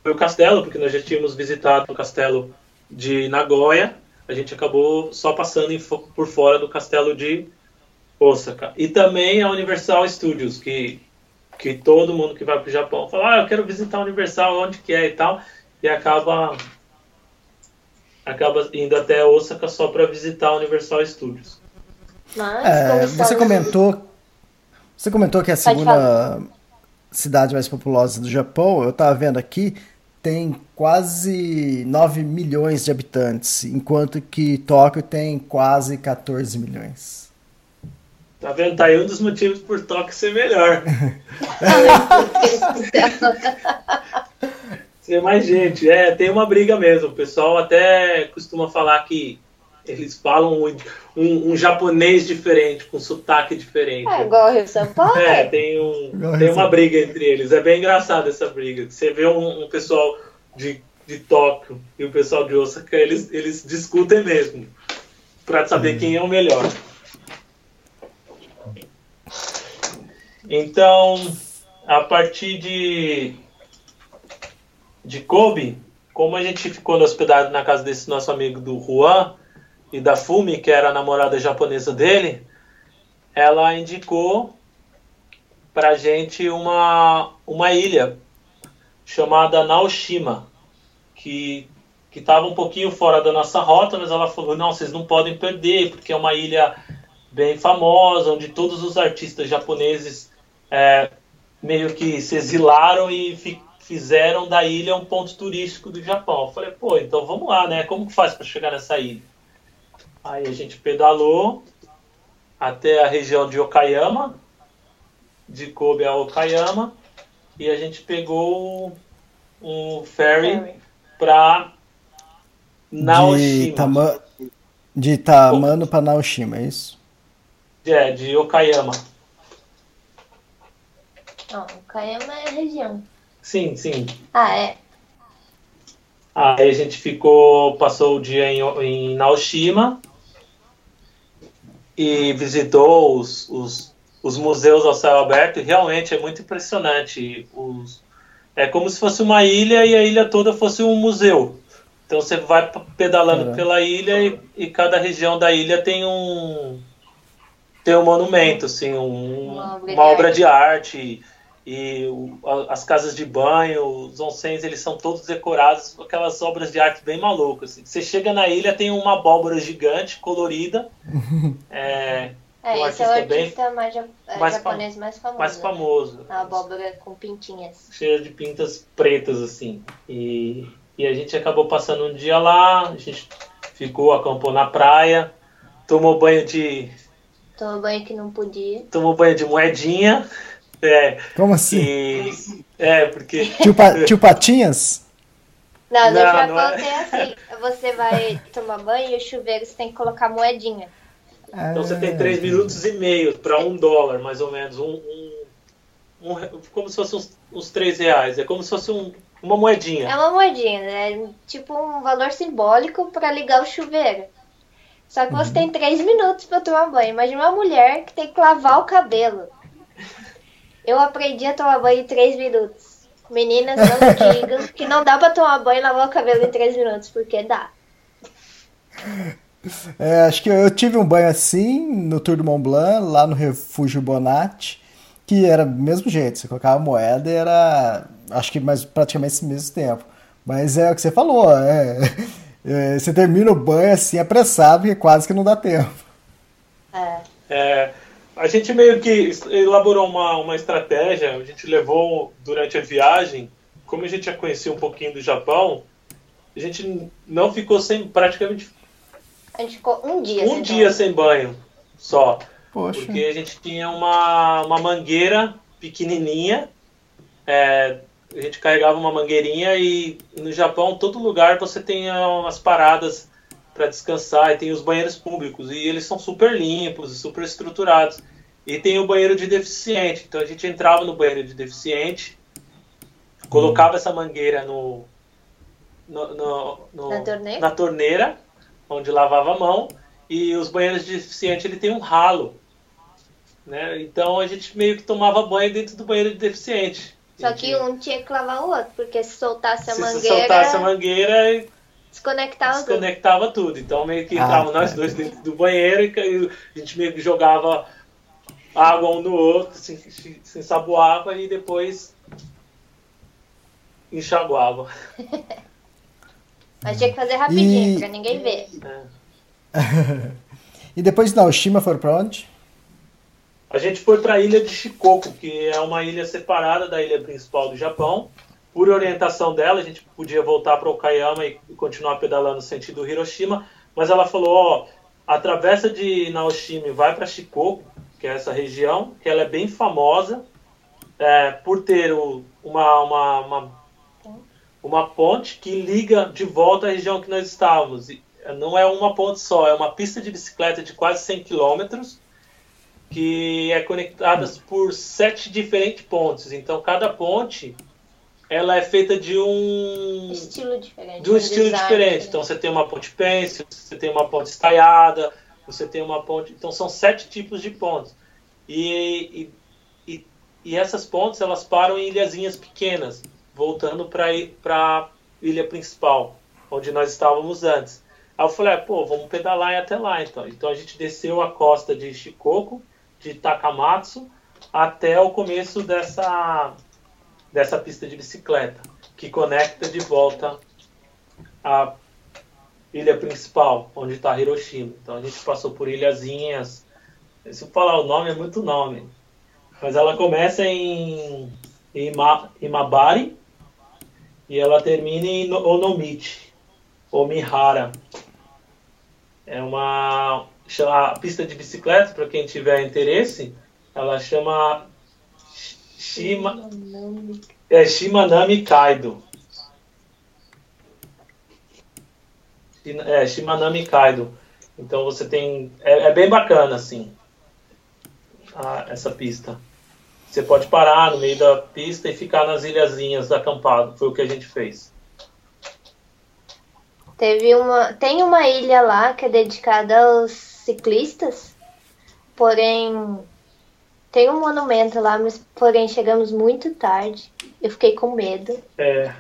foi o castelo, porque nós já tínhamos visitado o castelo de Nagoya. A gente acabou só passando por fora do castelo de Osaka. E também a Universal Studios, que, que todo mundo que vai para o Japão fala, ah, eu quero visitar a Universal, onde que é e tal, e acaba acaba indo até Osaka só para visitar a Universal Studios. Mas, é, você comentou você comentou que é a segunda cidade mais populosa do Japão, eu estava vendo aqui, tem quase 9 milhões de habitantes, enquanto que Tóquio tem quase 14 milhões. Tá vendo? Tá aí um dos motivos por Tóquio ser melhor. <laughs> <laughs> <laughs> Ser mais gente. É, tem uma briga mesmo. O pessoal até costuma falar que eles falam um, um, um japonês diferente, com sotaque diferente. É igual o Rio São <laughs> Paulo? É, tem, um, tem uma briga entre eles. É bem engraçado essa briga. Você vê um, um pessoal de, de Tóquio e o pessoal de Osaka, eles, eles discutem mesmo. Pra saber hum. quem é o melhor. Então, a partir de, de Kobe, como a gente ficou hospedado na casa desse nosso amigo do Juan e da Fumi, que era a namorada japonesa dele, ela indicou pra gente uma, uma ilha chamada Naoshima, que que estava um pouquinho fora da nossa rota, mas ela falou: não, vocês não podem perder, porque é uma ilha bem famosa, onde todos os artistas japoneses é, meio que se exilaram e fi, fizeram da ilha um ponto turístico do Japão. Eu falei, pô, então vamos lá, né? Como que faz para chegar nessa ilha? Aí a gente pedalou até a região de Okayama, de Kobe a Okayama, e a gente pegou um ferry, para Naoshima. De, Tama... de Tamano para Naoshima, é isso? É, de Okayama. Não, Okayama é a região. Sim, sim. Ah, é. Aí a gente ficou, passou o dia em, em Naoshima e visitou os, os, os museus ao céu aberto e realmente é muito impressionante. Os, é como se fosse uma ilha e a ilha toda fosse um museu. Então você vai pedalando pela ilha e, e, cada região da ilha tem um tem um monumento, assim, um, uma obra, uma de, obra arte. de arte e o, as casas de banho, os onsens, eles são todos decorados com aquelas obras de arte bem malucas. Assim. Você chega na ilha, tem uma abóbora gigante, colorida. <laughs> é, é, um esse é o artista bem, mais, é, mais japonês mais famoso. Mais famoso. Né? A abóbora com pintinhas. Cheia de pintas pretas, assim. E, e a gente acabou passando um dia lá, a gente ficou, acampou na praia, tomou banho de... Tomou banho que não podia. Tomou banho de moedinha. É. Como assim? E... É, porque. Tio, pa... Tio Patinhas? Não, no não, Japão não é... assim. Você vai tomar banho e o chuveiro você tem que colocar moedinha. Então você tem 3 minutos e meio para um dólar, mais ou menos. Um, um, um, como se fosse uns, uns 3 reais. É como se fosse um, uma moedinha. É uma moedinha, né? Tipo um valor simbólico para ligar o chuveiro. Só que você uhum. tem 3 minutos para tomar banho. Imagina uma mulher que tem que lavar o cabelo. Eu aprendi a tomar banho em 3 minutos. Meninas, não digam que não dá pra tomar banho e lavar o cabelo em 3 minutos, porque dá. É, acho que eu tive um banho assim no Tour do Mont Blanc, lá no Refúgio Bonatti, que era do mesmo jeito, você colocava moeda e era, acho que mais, praticamente esse mesmo tempo. Mas é o que você falou, é, é, você termina o banho assim apressado, porque quase que não dá tempo. É. é a gente meio que elaborou uma, uma estratégia, a gente levou durante a viagem, como a gente já conhecia um pouquinho do Japão, a gente não ficou sem praticamente. A gente ficou um dia um sem dia banho. sem banho só. Poxa. Porque a gente tinha uma, uma mangueira pequenininha, é, a gente carregava uma mangueirinha e no Japão, todo lugar você tem umas paradas para descansar e tem os banheiros públicos e eles são super limpos e super estruturados. E tem o banheiro de deficiente. Então a gente entrava no banheiro de deficiente, colocava essa mangueira no, no- no- no- Na torneira? na torneira, onde lavava a mão, e os banheiros de deficiente ele tem um ralo. Né? Então a gente meio que tomava banho dentro do banheiro de deficiente. Só que um tinha que lavar o outro, porque se soltasse a se mangueira, soltasse a mangueira, desconectava tudo. desconectava tudo. Então meio que Ah, entravam tá. nós dois dentro do banheiro e a gente meio que jogava água um no outro, se, se, se ensaboava e depois enxaguava. <laughs> Mas tinha que fazer rapidinho, E- pra ninguém ver. <laughs> E depois de Naoshima foram pra onde? A gente foi para a ilha de Shikoku, que é uma ilha separada da ilha principal do Japão. Por orientação dela, a gente podia voltar para Okayama e continuar pedalando no sentido Hiroshima, mas ela falou: ó, atravessa de Naoshima e vai para Shikoku, que é essa região, que ela é bem famosa é, por ter o- uma, uma, uma, uma ponte que liga de volta à região que nós estávamos. E não é uma ponte só, é uma pista de bicicleta de quase 100 quilômetros que é conectada por sete diferentes pontes. Então cada ponte ela é feita de um Estilo diferente. de um estilo diferente. Então você tem uma ponte pêncil, você tem uma ponte estaiada, você tem uma ponte. Então são sete tipos de pontes. E, e, e, e essas pontes elas param em ilhazinhas pequenas, voltando para a ilha principal, onde nós estávamos antes. Aí eu falei, ah, pô, vamos pedalar até lá então. Então a gente desceu a costa de Shikoku, de Takamatsu, até o começo dessa, dessa pista de bicicleta, que conecta de volta a ilha principal, onde está Hiroshima. Então a gente passou por ilhazinhas. Se eu falar o nome, é muito nome. Mas ela começa em Ima, Imabari e ela termina em No- Onomichi, ou Mihara. É uma a pista de bicicleta, para quem tiver interesse, ela chama Shima, é Shimanami Kaido. É, Shimanami Kaido. Então você tem. É, é bem bacana, assim. a- essa pista. Você pode parar no meio da pista e ficar nas ilhazinhas acampado. Foi o que a gente fez. Teve uma, tem uma ilha lá que é dedicada aos ciclistas, porém tem um monumento lá, mas porém chegamos muito tarde. Eu fiquei com medo, É,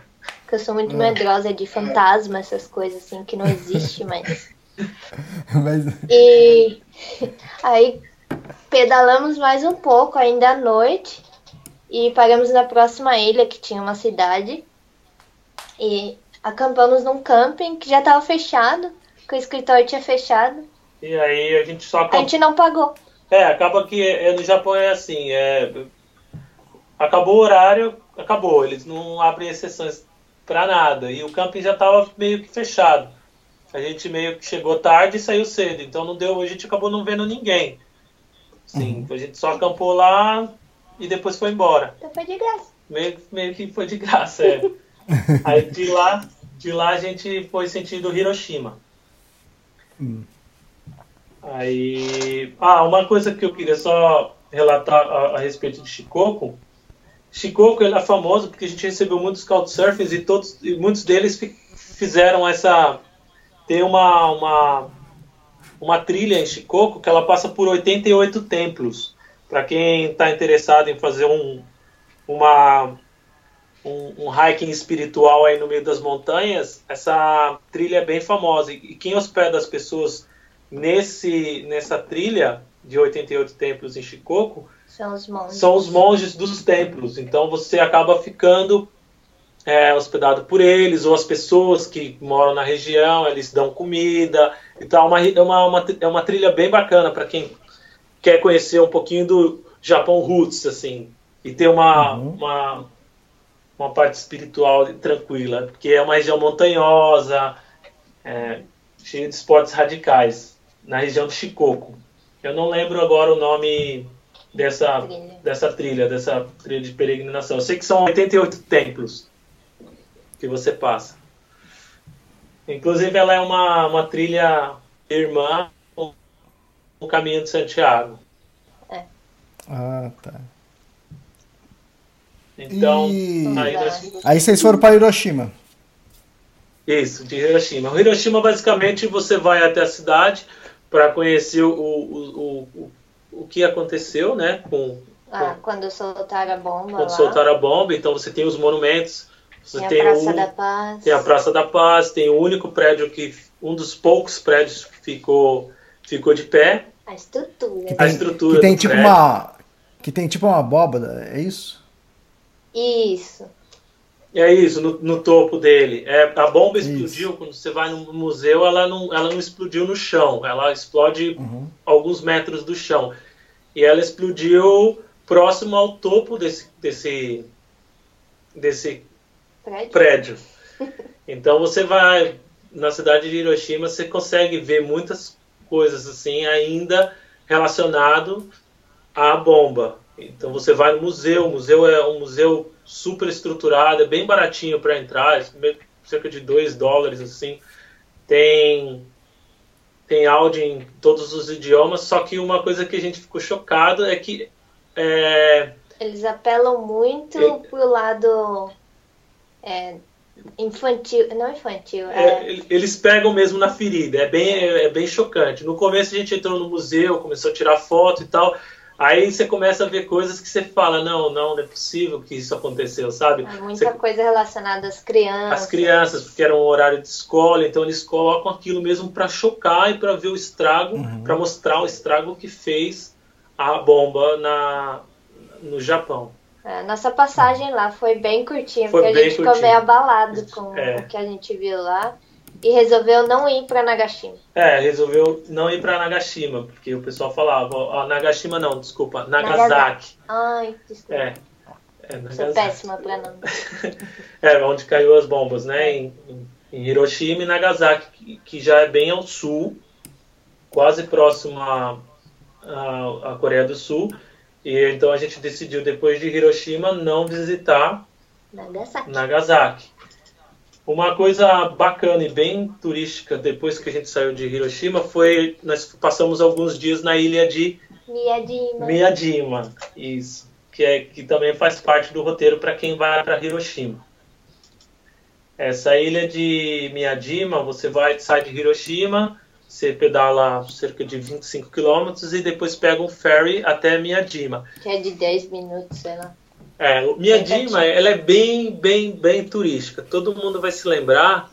porque eu sou muito medrosa de fantasma, essas coisas assim que não existe, mas <laughs> Mas, e aí pedalamos mais um pouco ainda à noite e paramos na próxima ilha que tinha uma cidade. E acampamos num camping que já estava fechado, que o escritório tinha fechado. e aí a gente só A gente não pagou. É, acaba que é, no Japão é assim, é, acabou o horário, acabou, eles não abrem exceções para nada. E o camping já estava meio que fechado. A gente meio que chegou tarde e saiu cedo, então não deu, a gente acabou não vendo ninguém. Sim, a gente só acampou lá e depois foi embora. Então foi de graça. Meio, meio que foi de graça, é. <laughs> Aí de lá, de lá a gente foi sentido Hiroshima. Aí. Ah, uma coisa que eu queria só relatar a, a respeito de Shikoku. Shikoku é famoso porque a gente recebeu muitos couchsurfings e todos e muitos deles fi- fizeram essa tem uma, uma uma trilha em Shikoku que ela passa por 88 templos. Para quem está interessado em fazer um uma um, um hiking espiritual aí no meio das montanhas, essa trilha é bem famosa. E e quem hospeda as pessoas nesse, nessa trilha de 88 templos em Shikoku São os monges. são os monges dos templos. Então você acaba ficando é, hospedado por eles, ou as pessoas que moram na região, eles dão comida. Então é uma, é uma, uma, é uma trilha bem bacana para quem quer conhecer um pouquinho do Japão roots, assim, e ter uma, uma, uma parte espiritual tranquila, porque é uma região montanhosa, é, cheia de esportes radicais, na região de Shikoku. Eu não lembro agora o nome dessa Trilha. dessa trilha, dessa trilha de peregrinação. Eu sei que são 88 templos que você passa. Inclusive, ela é uma, uma trilha irmã o caminho de Santiago. ah, tá. Então, E- aí nós Aí vocês foram para Hiroshima. Isso, de Hiroshima. O Hiroshima, basicamente, você vai até a cidade para conhecer o, o, o, o, que aconteceu, né? Com, ah, com, quando soltaram a bomba. Quando lá. soltaram a bomba, então você tem os monumentos. Você tem, tem a Praça o, da Paz. Tem a Praça da Paz, tem o único prédio que. Um dos poucos prédios que ficou, ficou de pé. A estrutura. Que tem, a estrutura. Que tem tipo prédio. uma. Que tem tipo uma abóbada, é isso? Isso. É isso, no, no topo dele. É, a bomba explodiu, isso. quando você vai no museu, ela não, ela não explodiu no chão, ela explode uhum. alguns metros do chão. E ela explodiu próximo ao topo desse, desse, desse prédio. prédio. <laughs> Então você vai na cidade de Hiroshima, você consegue ver muitas coisas assim ainda relacionado à bomba. Então você vai no museu, o museu é um museu super estruturado, é bem baratinho para entrar, cerca de 2 dólares assim. Tem tem áudio em todos os idiomas, só que uma coisa que a gente ficou chocado é que é, eles apelam muito ele, pro lado é, infantil, não infantil. É... É, eles pegam mesmo na ferida, é bem, é bem chocante. No começo a gente entrou no museu, começou a tirar foto e tal. Aí você começa a ver coisas que você fala, não, não, não é possível que isso aconteceu, sabe? É muita você... coisa relacionada às crianças. As crianças, porque era um horário de escola, então eles colocam aquilo mesmo para chocar e para ver o estrago, uhum. para mostrar o estrago que fez a bomba na, no Japão. É, nossa passagem lá foi bem curtinha, foi porque bem a gente curtinha. ficou meio abalado com É. o que a gente viu lá e resolveu não ir para Nagashima. É, resolveu não ir para Nagashima, porque o pessoal falava, ó, Nagashima não, desculpa, Nagasaki. Ai, desculpa. É, é Sou Nagasaki. péssima para nome. <laughs> É, onde caiu as bombas, né? Em, em Hiroshima e Nagasaki, que, que já é bem ao sul, quase próximo à, à, à Coreia do Sul. E então a gente decidiu, depois de Hiroshima, não visitar Nagasaki. Nagasaki. Uma coisa bacana e bem turística depois que a gente saiu de Hiroshima foi nós passamos alguns dias na ilha de Miyajima. Miyajima, isso, que é que também faz parte do roteiro para quem vai para Hiroshima. Essa ilha de Miyajima, você vai sai de Hiroshima, você pedala cerca de 25 quilômetros e depois pega um ferry até Miyajima. Que é de 10 minutos, sei lá. É, o Miyajima, ela é bem, bem, bem turística. Todo mundo vai se lembrar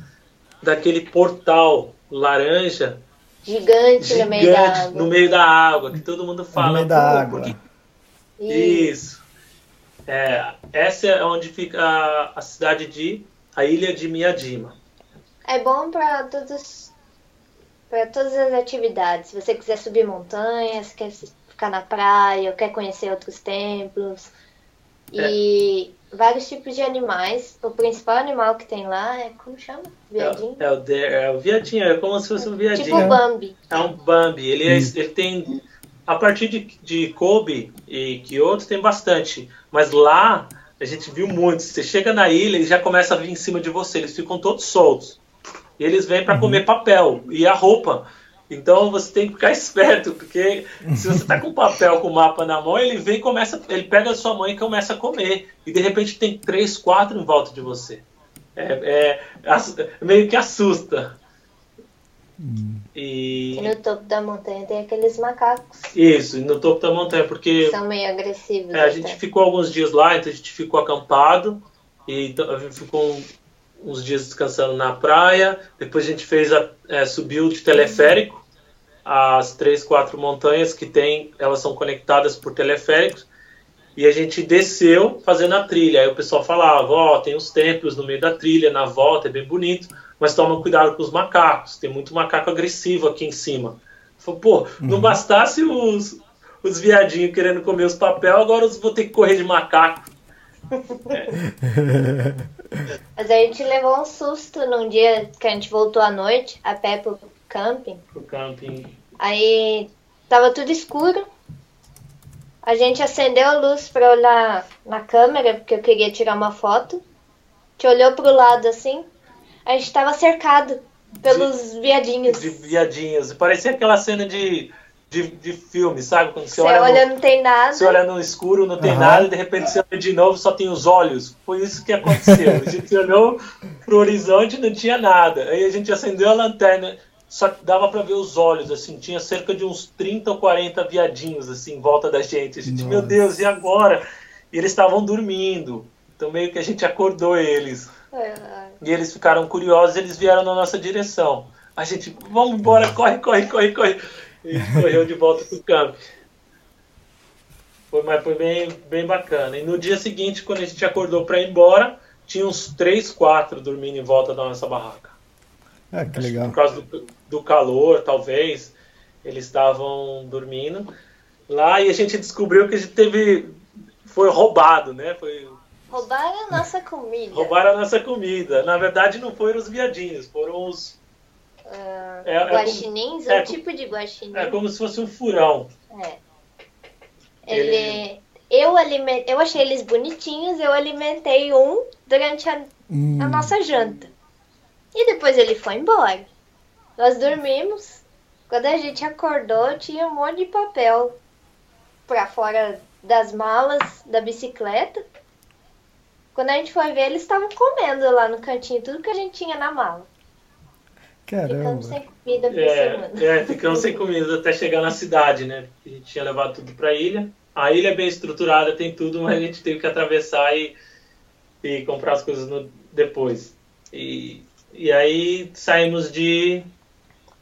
daquele portal laranja Gigante, no meio da gigante água. no meio da água, que todo mundo fala. no meio da "Pô, água. por que E Isso. É, essa é onde fica a, a cidade de. a ilha de Miyajima. é bom para todos para todas as atividades. Se você quiser subir montanhas, quer ficar na praia, ou quer conhecer outros templos. E vários tipos de animais. O principal animal que tem lá é como chama? Viadinho? É, é o, de- é o viadinho, é como se fosse um viadinho. tipo o Bambi. É um Bambi. Ele, é- ele tem. A partir de, de Kobe e Kyoto tem bastante. Mas lá a gente viu muitos. Você chega na ilha, eles já começam a vir em cima de você. Eles ficam todos soltos. E eles vêm para comer papel e a roupa. Então você tem que ficar <laughs> esperto, porque se você tá com papel com o mapa na mão, ele vem e começa. Ele pega a sua mão e começa a comer. E de repente tem três, quatro em volta de você. É, é meio que assusta. E E no topo da montanha tem aqueles macacos. isso, e no topo da montanha, porque que São meio agressivos. é, a gente ficou alguns dias lá, então a gente ficou acampado e então, a gente ficou uns dias descansando na praia. Depois a gente fez a, é, subiu de teleférico as três, quatro montanhas que tem, elas são conectadas por teleféricos. E a gente desceu fazendo a trilha. Aí o pessoal falava, ó, tem os templos no meio da trilha, na volta, é bem bonito, mas toma cuidado com os macacos. Tem muito macaco agressivo aqui em cima. Falei, pô, não bastasse os, os viadinhos querendo comer os papel, agora eu vou ter que correr de macaco. Mas a gente levou um susto num dia que a gente voltou à noite, a pé pro camping. Pro camping. Aí tava tudo escuro. A gente acendeu a luz pra olhar na câmera, porque eu queria tirar uma foto. A gente olhou pro lado assim. A gente tava cercado pelos viadinhos. De viadinhos. Parecia aquela cena de de, de filme, sabe? Quando você, Você olha, olha, no, não tem nada. você olha no escuro, não tem Aham. nada, e de repente você olha de novo só tem os olhos. Foi isso que aconteceu. A gente olhou pro horizonte e não tinha nada. Aí a gente acendeu a lanterna, só que dava pra ver os olhos, assim, tinha cerca de uns 30 ou 40 viadinhos, assim, em volta da gente. A gente, meu Nossa. Deus, e agora? E eles estavam dormindo. Então meio que a gente acordou eles. Ah, E eles ficaram curiosos e eles vieram na nossa direção. A gente, vamos embora, corre, corre, corre, corre. E a gente correu de volta pro campo. Foi, mas foi bem, bem bacana. E no dia seguinte, quando a gente acordou para ir embora, tinha uns três, quatro dormindo em volta da nossa barraca. Ah, que Acho que legal. Por causa do, do calor, talvez, eles estavam dormindo lá e a gente descobriu que a gente teve. Foi roubado, né? Foi, roubaram a nossa comida. roubaram a nossa comida. Na verdade, não foram os viadinhos, foram os. Ah, É- é como- guaxinins, é é um como- tipo de guaxinim. É como se fosse um furão. É. Ele, eu, aliment, eu achei eles bonitinhos, eu alimentei um durante a, Hum, a nossa janta. E depois ele foi embora. Nós dormimos. Quando a gente acordou, tinha um monte de papel pra fora das malas da bicicleta. Quando a gente foi ver, eles estavam comendo lá no cantinho tudo que a gente tinha na mala. Ficamos caramba. sem comida por semana. É, é, ficamos sem comida até chegar na cidade, né? A gente tinha levado tudo pra ilha. A ilha é bem estruturada, tem tudo, mas a gente teve que atravessar e, e comprar as coisas no- depois. E, e aí saímos de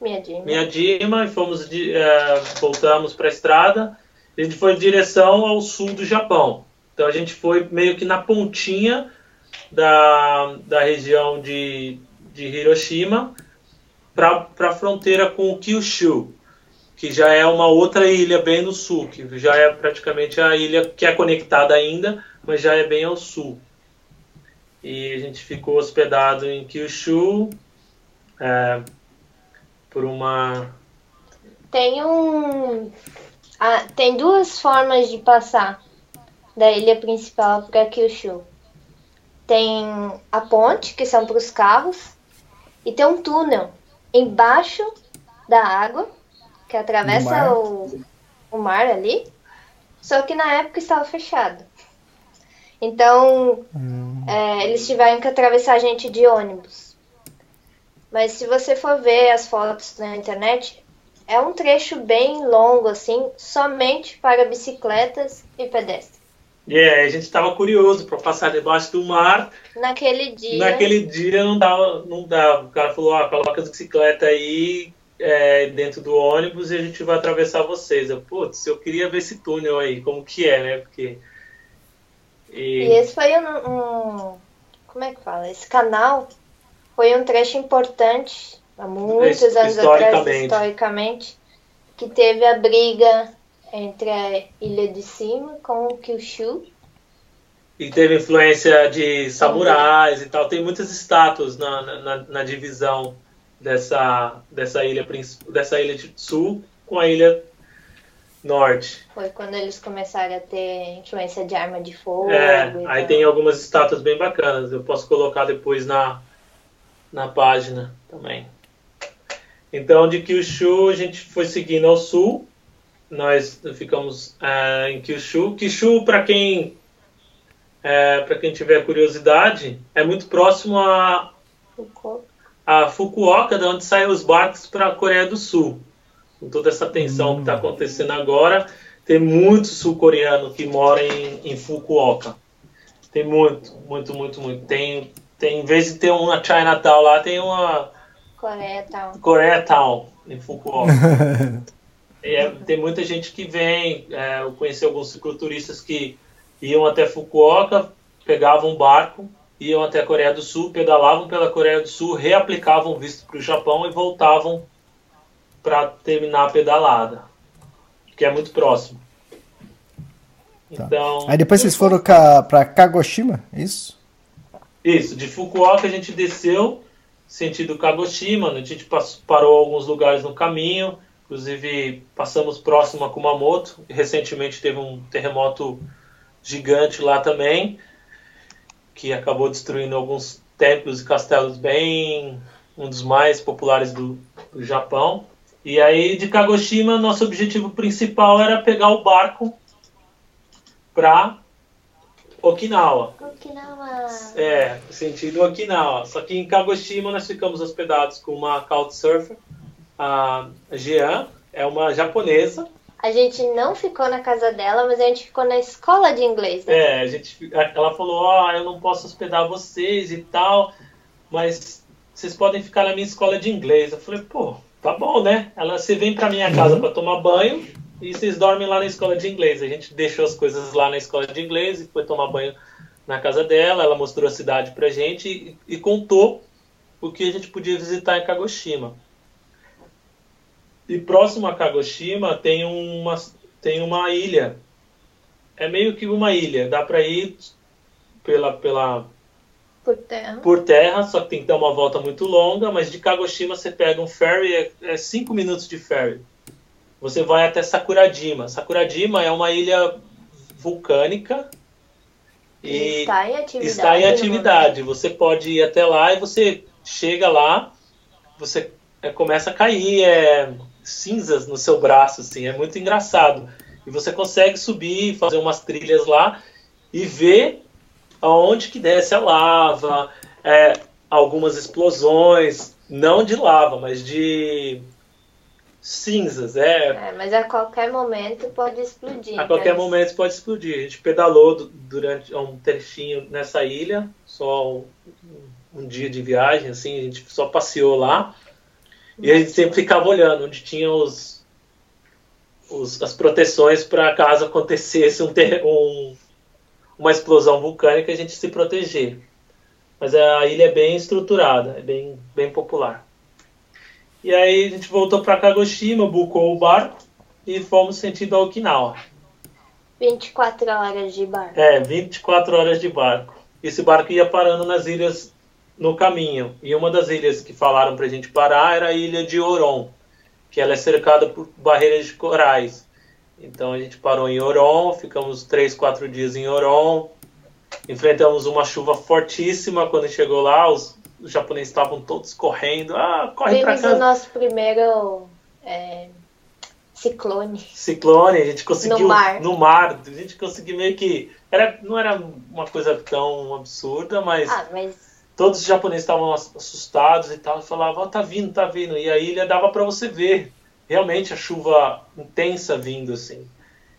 Minha Dima. Miyajima e fomos de, eh, voltamos para a estrada. A gente foi em direção ao sul do Japão. Então a gente foi meio que na pontinha da, da região de, de Hiroshima para a fronteira com o Kyushu, que já é uma outra ilha bem no sul, que já é praticamente a ilha que é conectada ainda, mas já é bem ao sul. E a gente ficou hospedado em Kyushu. eh, por uma. Tem um. ah, tem duas formas de passar da ilha principal para Kyushu. Tem a ponte, que são para os carros, e tem um túnel embaixo da água, que atravessa mar. o, o mar ali, só que na época estava fechado. Então, é, eles tiveram que atravessar a gente de ônibus. Mas se você for ver as fotos na internet, é um trecho bem longo, assim, somente para bicicletas e pedestres. E aí a gente estava curioso para passar debaixo do mar. Naquele dia, Naquele dia não dava, não dava. O cara falou: ah, coloca as bicicletas aí é, dentro do ônibus e a gente vai atravessar vocês. Eu, putz, eu queria ver esse túnel aí, como que é, né? Porque. e E, esse foi um, um- Como é que fala? Esse canal foi um trecho importante, há muitos His- anos atrás, historicamente. historicamente, que teve a briga entre a Ilha de Cima com o Kyushu. E teve influência de samurais e tal. Tem muitas estátuas na, na, na divisão dessa, dessa, ilha, dessa ilha de sul com a ilha norte. Foi quando eles começaram a ter influência de arma de fogo. É, aí tal. tem algumas estátuas bem bacanas. Eu posso colocar depois na, na página também. Então, de Kyushu, a gente foi seguindo ao sul. Nós ficamos é, em Kyushu. Kyushu, para quem é, para quem tiver curiosidade, é muito próximo a, a Fukuoka, de onde saem os barcos para a Coreia do Sul. Com toda essa tensão que está acontecendo agora, tem muito sul-coreano que mora em, em Fukuoka. Tem muito, muito, muito, muito. Tem, tem, em vez de ter uma Chinatown lá, tem uma Coreia tal. Koreatown em Fukuoka. <laughs> É- tem muita gente que vem. é, eu conheci alguns cicloturistas que iam até Fukuoka, pegavam um barco, iam até a Coreia do Sul, pedalavam pela Coreia do Sul, reaplicavam visto para o Japão e voltavam para terminar a pedalada, que é muito próximo. Tá. Então, Aí depois vocês foram pra Kagoshima, é isso? Isso, de Fukuoka a gente desceu sentido Kagoshima, a gente parou alguns lugares no caminho, inclusive passamos próximo a Kumamoto, recentemente teve um terremoto gigante lá também, que acabou destruindo alguns templos e castelos bem, um dos mais populares do, do Japão, E aí de Kagoshima, nosso objetivo principal era pegar o barco para Okinawa. Okinawa. É, sentido Okinawa. Só que em Kagoshima nós ficamos hospedados com uma couchsurfer, a Jean, é uma japonesa. A gente não ficou na casa dela, mas a gente ficou na escola de inglês, né? É, a gente, ela falou, ó, eu não posso hospedar vocês e tal, mas vocês podem ficar na minha escola de inglês. Eu falei, pô, tá bom, né? Ela, você vem pra minha casa para tomar banho e vocês dormem lá na escola de inglês. A gente deixou as coisas lá na escola de inglês e foi tomar banho na casa dela. Ela mostrou a cidade pra gente e, e contou o que a gente podia visitar em Kagoshima. E próximo a Kagoshima tem uma, tem uma ilha. É meio que uma ilha. Dá para ir pela, pela, Por terra. por terra, só que tem que dar uma volta muito longa. Mas de Kagoshima você pega um ferry, é, é cinco minutos de ferry. Você vai até Sakurajima. Sakurajima é uma ilha vulcânica e está em atividade. está em atividade. Você pode ir até lá e você chega lá, você é, começa a cair é, cinzas no seu braço, assim, é muito engraçado. E você consegue subir, fazer umas trilhas lá e ver aonde que desce a lava, é, algumas explosões, não de lava, mas de cinzas, é, É, mas a qualquer momento pode explodir. a qualquer mas- momento pode explodir. A gente pedalou du- durante um trechinho nessa ilha, só um, um dia de viagem, assim, a gente só passeou lá. E a gente sempre ficava olhando onde tinha os, os- as proteções para caso acontecesse um, ter- um- uma explosão vulcânica a gente se proteger. Mas a ilha é bem estruturada, é bem, bem popular. E aí a gente voltou para Kagoshima, bucou o barco e fomos sentido a Okinawa. 24 horas de bar. É, 24 horas de barco. Esse barco ia parando nas ilhas no caminho. E uma das ilhas que falaram pra gente parar era a ilha de Oron, que ela é cercada por barreiras de corais. Então a gente parou em Oron, ficamos 3, 4 dias em Oron. Enfrentamos uma chuva fortíssima quando chegou lá, os, os japoneses estavam todos correndo. Ah, corre pra Vimos o nosso primeiro é, ciclone. ciclone, a gente conseguiu No mar. no mar, a gente conseguiu meio que era não era uma coisa tão absurda, mas Ah, mas todos os japoneses estavam ass- assustados e tal, e falavam, "Ó, tá vindo, tá vindo, e a ilha dava para você ver realmente a chuva intensa vindo assim.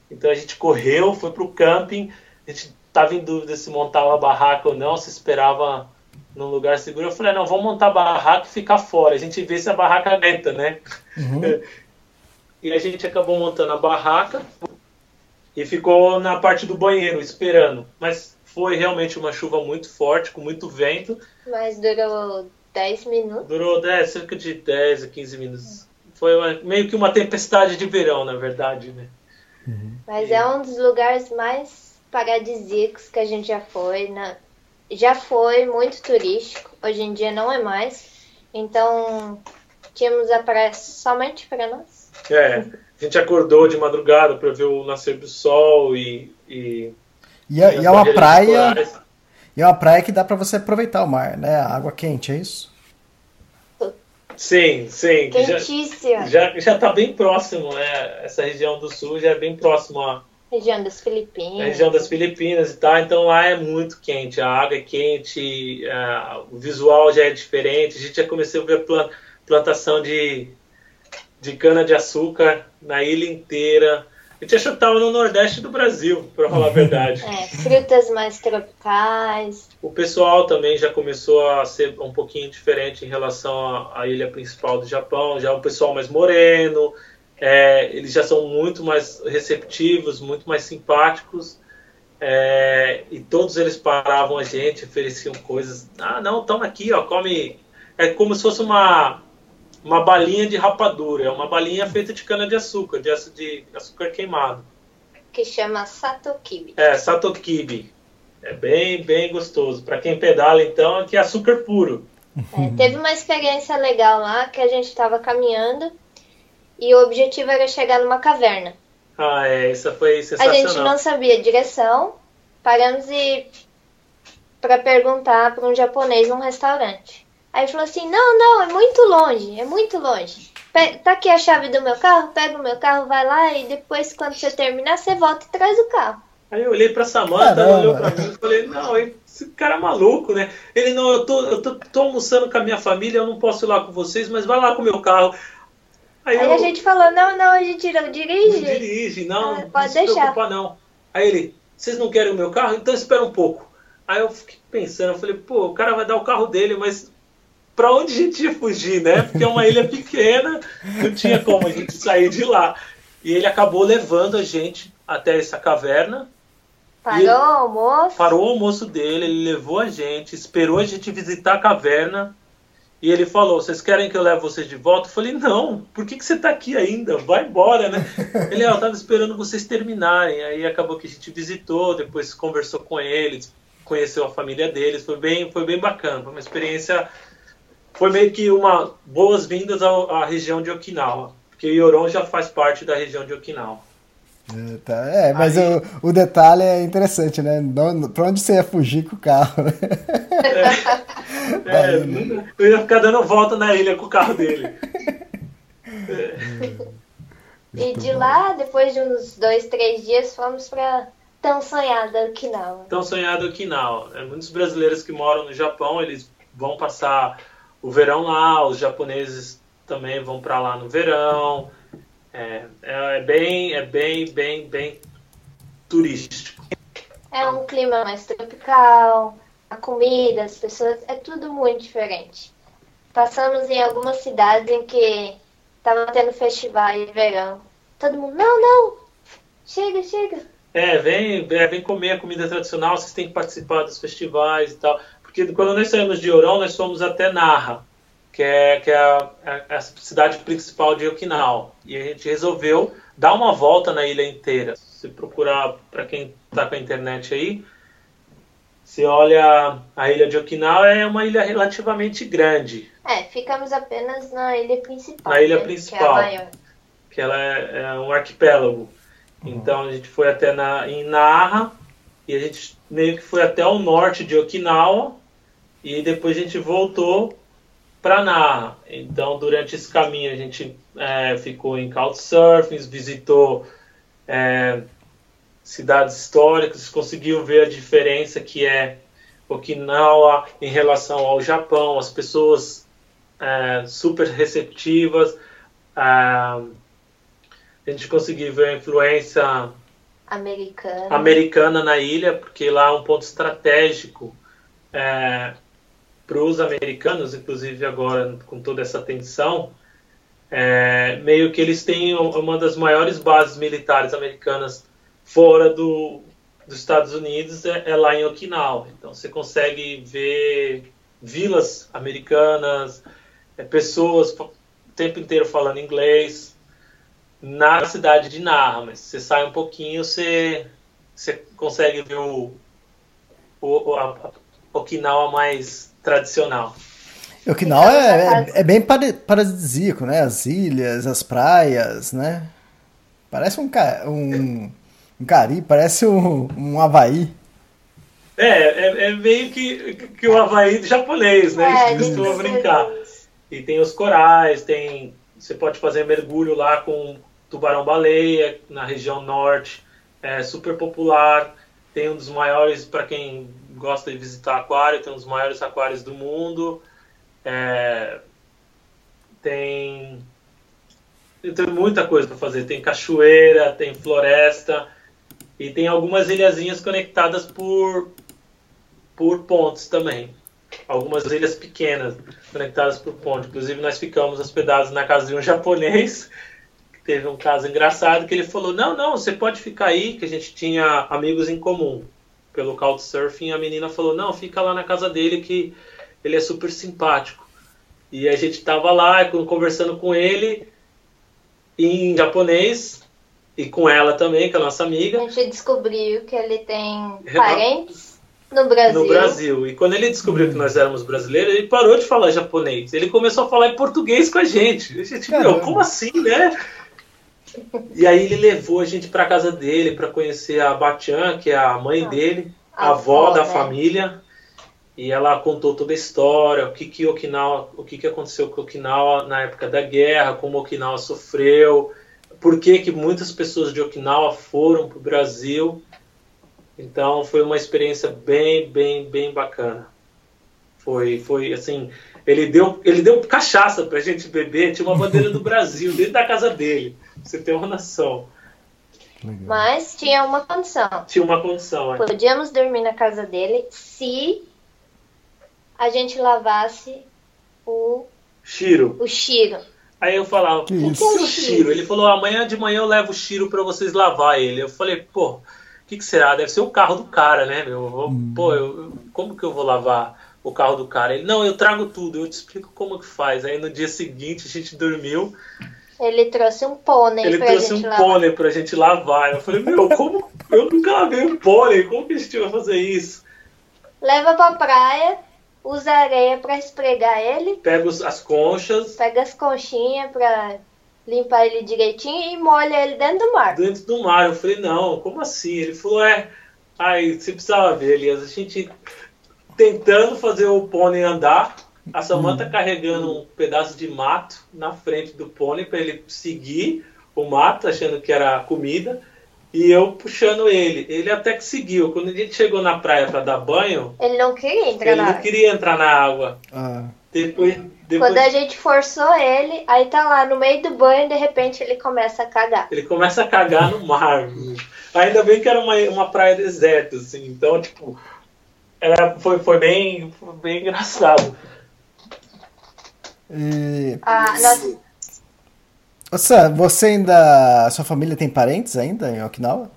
Então a gente correu, foi pro camping, a gente tava em dúvida se montava a barraca ou não, se esperava num lugar seguro. Eu falei, não, vamos montar a barraca e ficar fora, a gente vê se a barraca aguenta, né? <laughs> E a gente acabou montando a barraca e ficou na parte do banheiro esperando. Mas foi realmente uma chuva muito forte, com muito vento. mas durou 10 minutos. Durou é, cerca de 10 a 15 minutos. Foi uma- meio que uma tempestade de verão, na verdade, né? Mas é um dos lugares mais paradisíacos que a gente já foi. Na... Já foi muito turístico, hoje em dia não é mais. Então, tínhamos a praia somente para nós. É, a gente acordou de madrugada para ver o nascer do sol e. e E é, e é uma praia. E é uma praia que dá pra você aproveitar o mar, né? A água quente, é isso? Sim, sim. que Já, Quentíssima. já, já tá bem próximo, né? Essa região do sul já é bem próximo a, Região das a Filipinas. região das Filipinas e tal, então lá é muito quente, a água é quente, a- o visual já é diferente, a gente já começou a ver plan- plantação de, de cana-de-açúcar na ilha inteira. A gente achou que estava no Nordeste do Brasil, para falar a verdade. <laughs> É, frutas mais tropicais. O pessoal também já começou a ser um pouquinho diferente em relação à, à ilha principal do Japão, já é um pessoal mais moreno, é, eles já são muito mais receptivos, muito mais simpáticos, é, e todos eles paravam a gente, ofereciam coisas. Ah, não, toma aqui, ó, come. É como se fosse uma, uma balinha de rapadura, é uma balinha feita de cana-de-açúcar, de, aço- de açúcar queimado. que chama Satokibi. É, satokibi. É bem, bem gostoso. Para quem pedala, então, é que é açúcar puro. É, teve uma experiência legal lá que a gente estava caminhando e o objetivo era chegar numa caverna. Ah, é, isso foi A sensacional. gente não sabia a direção, paramos e para perguntar para um japonês num restaurante. Aí ele falou assim: Não, não, é muito longe, é muito longe. Pe tá aqui a chave do meu carro, pega o meu carro, vai lá e depois, quando você terminar, você volta e traz o carro. Aí eu olhei pra Samantha, ela olhou pra mim e falei: Não, esse cara é maluco, né? Ele, não, eu, tô, eu tô, tô almoçando com a minha família, eu não posso ir lá com vocês, mas vai lá com o meu carro. Aí, Aí eu, a gente falou: Não, não, a gente não dirige. Não dirige, não, ah, pode não se deixar. preocupa, não. Aí ele: Vocês não querem o meu carro? Então espera um pouco. Aí eu fiquei pensando, eu falei: Pô, o cara vai dar o carro dele, mas para onde a gente ia fugir, né? Porque é uma ilha pequena, não tinha como a gente sair de lá. E ele acabou levando a gente até essa caverna. Parou o almoço? Parou o almoço dele, ele levou a gente, esperou a gente visitar a caverna. E ele falou: Vocês querem que eu leve vocês de volta? Eu falei: Não, por que, que você está aqui ainda? Vai embora, né? <laughs> Ele: ah, Eu estava esperando vocês terminarem. Aí acabou que a gente visitou, depois conversou com eles, conheceu a família deles. Foi bem, foi bem bacana. Foi uma experiência foi meio que uma boas-vindas à região de Okinawa, porque Yoron já faz parte da região de Okinawa. É, tá, é mas Aí... o, o detalhe é interessante, né? Pra onde você ia fugir com o carro? Né? É, é, eu ia ficar dando volta na ilha com o carro dele. É. E de lá, depois de uns dois, três dias, fomos para tão sonhada Okinawa. Tão sonhada Okinawa. É, muitos brasileiros que moram no Japão, eles vão passar o verão lá, os japoneses também vão para lá no verão. É, é, bem, é bem, bem, bem turístico. É um clima mais tropical, a comida, as pessoas, é tudo muito diferente. Passamos em algumas cidades em que estava tendo festival de verão. Todo mundo, não, não, chega, chega. É, vem, é, vem comer a comida tradicional, vocês têm que participar dos festivais e tal. Porque quando nós saímos de Oron, nós fomos até Narra, que é, que é a, a, a cidade principal de Okinawa. E a gente resolveu dar uma volta na ilha inteira. Se procurar, para quem está com a internet aí, você olha a ilha de Okinawa, é uma ilha relativamente grande. É, ficamos apenas na ilha principal. Na ilha né? principal. Que, é maior. que ela é, é um arquipélago. Uhum. Então a gente foi até na, em Narra e a gente meio que foi até o norte de Okinawa e depois a gente voltou para Narra. Então, durante esse caminho, a gente é, ficou em Couchsurfing, visitou é, cidades históricas, conseguiu ver a diferença que é Okinawa em relação ao Japão, as pessoas é, super receptivas. a gente conseguiu ver a influência americana. americana na ilha, porque lá é um ponto estratégico é, para os americanos, inclusive agora com toda essa tensão, é, meio que eles têm uma das maiores bases militares americanas fora do, dos Estados Unidos, é, é lá em Okinawa. Então você consegue ver vilas americanas, é, pessoas o tempo inteiro falando inglês na cidade de Narra, mas você sai um pouquinho, você, você consegue ver o, o a, a Okinawa mais tradicional. Okinawa é, é, é, bem paradisíaco, né? As ilhas, as praias, né? Parece um, um, um Cari, parece um, um Havaí. É, é, é, meio que, que o Havaí do japonês, né? É, a gente costuma brincar. E tem os corais, tem. Você pode fazer mergulho lá com tubarão-baleia na região norte, é super popular. Tem um dos maiores, para quem gosta de visitar aquário, tem um dos maiores aquários do mundo. É, tem, tem muita coisa para fazer. Tem cachoeira, tem floresta e tem algumas ilhazinhas conectadas por, por pontes também. Algumas ilhas pequenas conectadas por pontes. Inclusive, nós ficamos hospedados na casa de um japonês teve um caso engraçado que ele falou: Não, não, você pode ficar aí, que a gente tinha amigos em comum pelo Couchsurfing. A menina falou: Não, fica lá na casa dele que ele é super simpático. E a gente tava lá conversando com ele em japonês e com ela também, que é a nossa amiga. A gente descobriu que ele tem parentes no Brasil. No Brasil. E quando ele descobriu que nós éramos brasileiros, ele parou de falar japonês. Ele começou a falar em português com a gente. A gente, meu, como assim, né? E aí ele levou a gente para casa dele para conhecer a Batian, que é a mãe ah, dele, a avó, avó da né? família. e ela contou toda a história, o que que Okinawa, o que que aconteceu com Okinawa na época da guerra, como Okinawa sofreu, por que que muitas pessoas de Okinawa foram para o Brasil. Então foi uma experiência bem, bem, bem bacana. Foi, foi assim, ele deu, ele deu cachaça pra gente beber, tinha uma bandeira do Brasil dentro da casa dele. Você ter uma noção. Mas tinha uma condição. Tinha uma condição, é. Podíamos dormir na casa dele se a gente lavasse o, Shiro. o Shiro. Aí eu falava, Que isso? que é o Shiro? Ele falou, amanhã de manhã eu levo o Shiro pra vocês lavar ele. Eu falei, pô, o que, que será? Deve ser o carro do cara, né, meu? Eu vou- Pô, eu- como que eu vou lavar o carro do cara? Ele, não, eu trago tudo, eu te explico como que faz. Aí no dia seguinte a gente dormiu, Ele trouxe um pônei ele pra trouxe gente um lavar. pônei pra gente lavar. Eu falei, meu, como? Eu nunca lavei um pônei, como que a gente vai fazer isso? Leva pra praia, usa areia pra esfregar ele, Pega os- as conchas, pega as conchinhas pra limpar ele direitinho e molha ele dentro do mar. dentro do mar. Eu falei, não, como assim? Ele falou, é. Aí você precisava ver, Elias, a gente tentando fazer o pônei andar, a Samanta carregando um pedaço de mato na frente do pônei para ele seguir o mato, achando que era comida, e eu puxando ele. Ele até que seguiu. Quando a gente chegou na praia para dar banho, Ele não queria entrar ele na não água. queria entrar na água. Ah, Depois, depois Quando a gente forçou ele, aí tá lá no meio do banho, de repente ele começa a cagar. Ele começa a cagar no mar. Ainda bem que era uma, uma praia deserta, assim. Então, tipo, era, foi, foi, bem, foi bem engraçado. E... Ah, nós, Sam, você ainda. Sua família tem parentes ainda em Okinawa?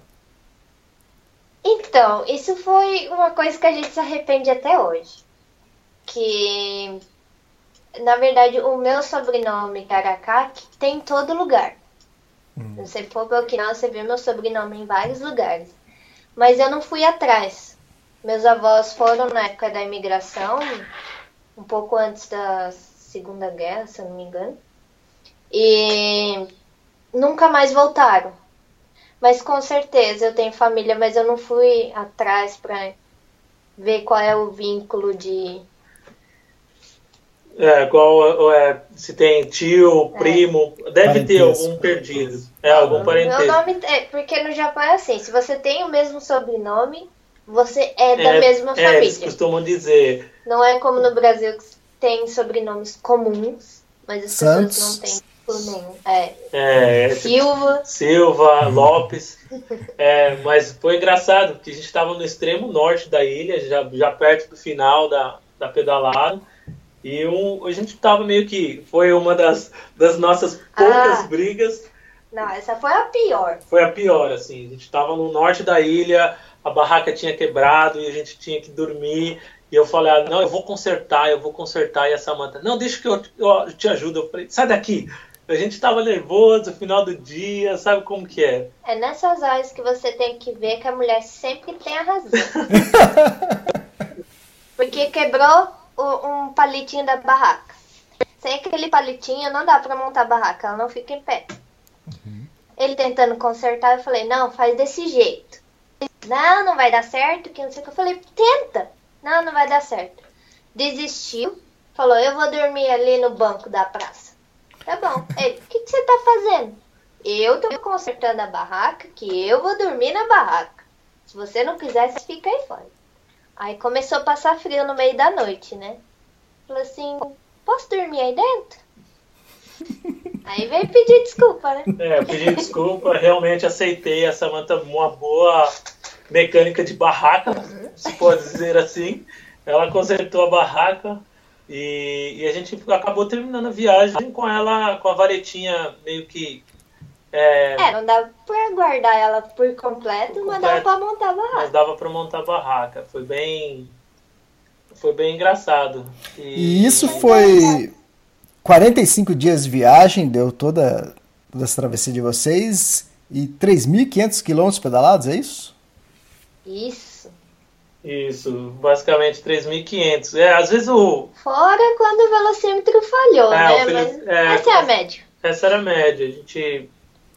Então, isso foi uma coisa que a gente se arrepende até hoje. Que, na verdade, o meu sobrenome, Karakaki, tem em todo lugar. Se você for para Okinawa, você vê meu sobrenome em vários lugares. Mas eu não fui atrás. Meus avós foram na época da imigração, um pouco antes da Segunda Guerra, se eu não me engano. E nunca mais voltaram. Mas com certeza eu tenho família, mas eu não fui atrás pra ver qual é o vínculo de. É, igual é, se tem tio, primo, deve ter Parentesco. algum perdido. É, algum Meu parentesco. nome é porque no Japão é assim, se você tem o mesmo sobrenome, você é da É, mesma é, eles família. costumam dizer. Não é como no Brasil que tem sobrenomes comuns, mas as Santos. pessoas não têm título nenhum. É. É, Silva. Silva, Lopes. É, mas foi engraçado, porque a gente estava no extremo norte da ilha, já, já perto do final da, da pedalada. E um, a gente estava meio que. Foi uma das, das nossas poucas Ah. brigas. Não, essa foi a pior. Foi a pior, assim. A gente estava no norte da ilha, a barraca tinha quebrado e a gente tinha que dormir. E eu falei, ah, não, eu vou consertar, eu vou consertar. E a Samanta, não, deixa que eu, eu te ajudo. Eu falei, sai daqui. A gente estava nervoso, final do dia, sabe como que é? É nessas horas que você tem que ver que a mulher sempre tem a razão. <laughs> Porque quebrou o- um palitinho da barraca. Sem aquele palitinho não dá pra montar a barraca, ela não fica em pé. Ele tentando consertar, eu falei, não, faz desse jeito. Não, não vai dar certo, que não sei o que. Eu falei, tenta. Não, não vai dar certo. Desistiu, falou, eu vou dormir ali no banco da praça. Tá bom. Ele, o que, que você tá fazendo? Eu tô consertando a barraca, que eu vou dormir na barraca. Se você não quiser, você fica aí fora. Aí começou a passar frio no meio da noite, né? Falou assim, posso dormir aí dentro? <laughs> Aí veio pedir desculpa, né? É, eu pedi desculpa, realmente aceitei a Samantha uma boa mecânica de barraca, se pode dizer assim. Ela consertou a barraca e, e a gente acabou terminando a viagem com ela, com a varetinha meio que. É, É, não dava pra guardar ela por completo, mas dava completo. pra montar a mas barraca. dava para montar a barraca. Foi bem. Foi bem engraçado. E isso foi 45 dias de viagem, deu toda, toda essa travessia de vocês e 3.500 quilômetros pedalados, é isso? Isso. Isso, basicamente 3.500. É, às vezes o, Fora quando o velocímetro falhou, É, né? Mas é, essa é a média. essa era a média. A gente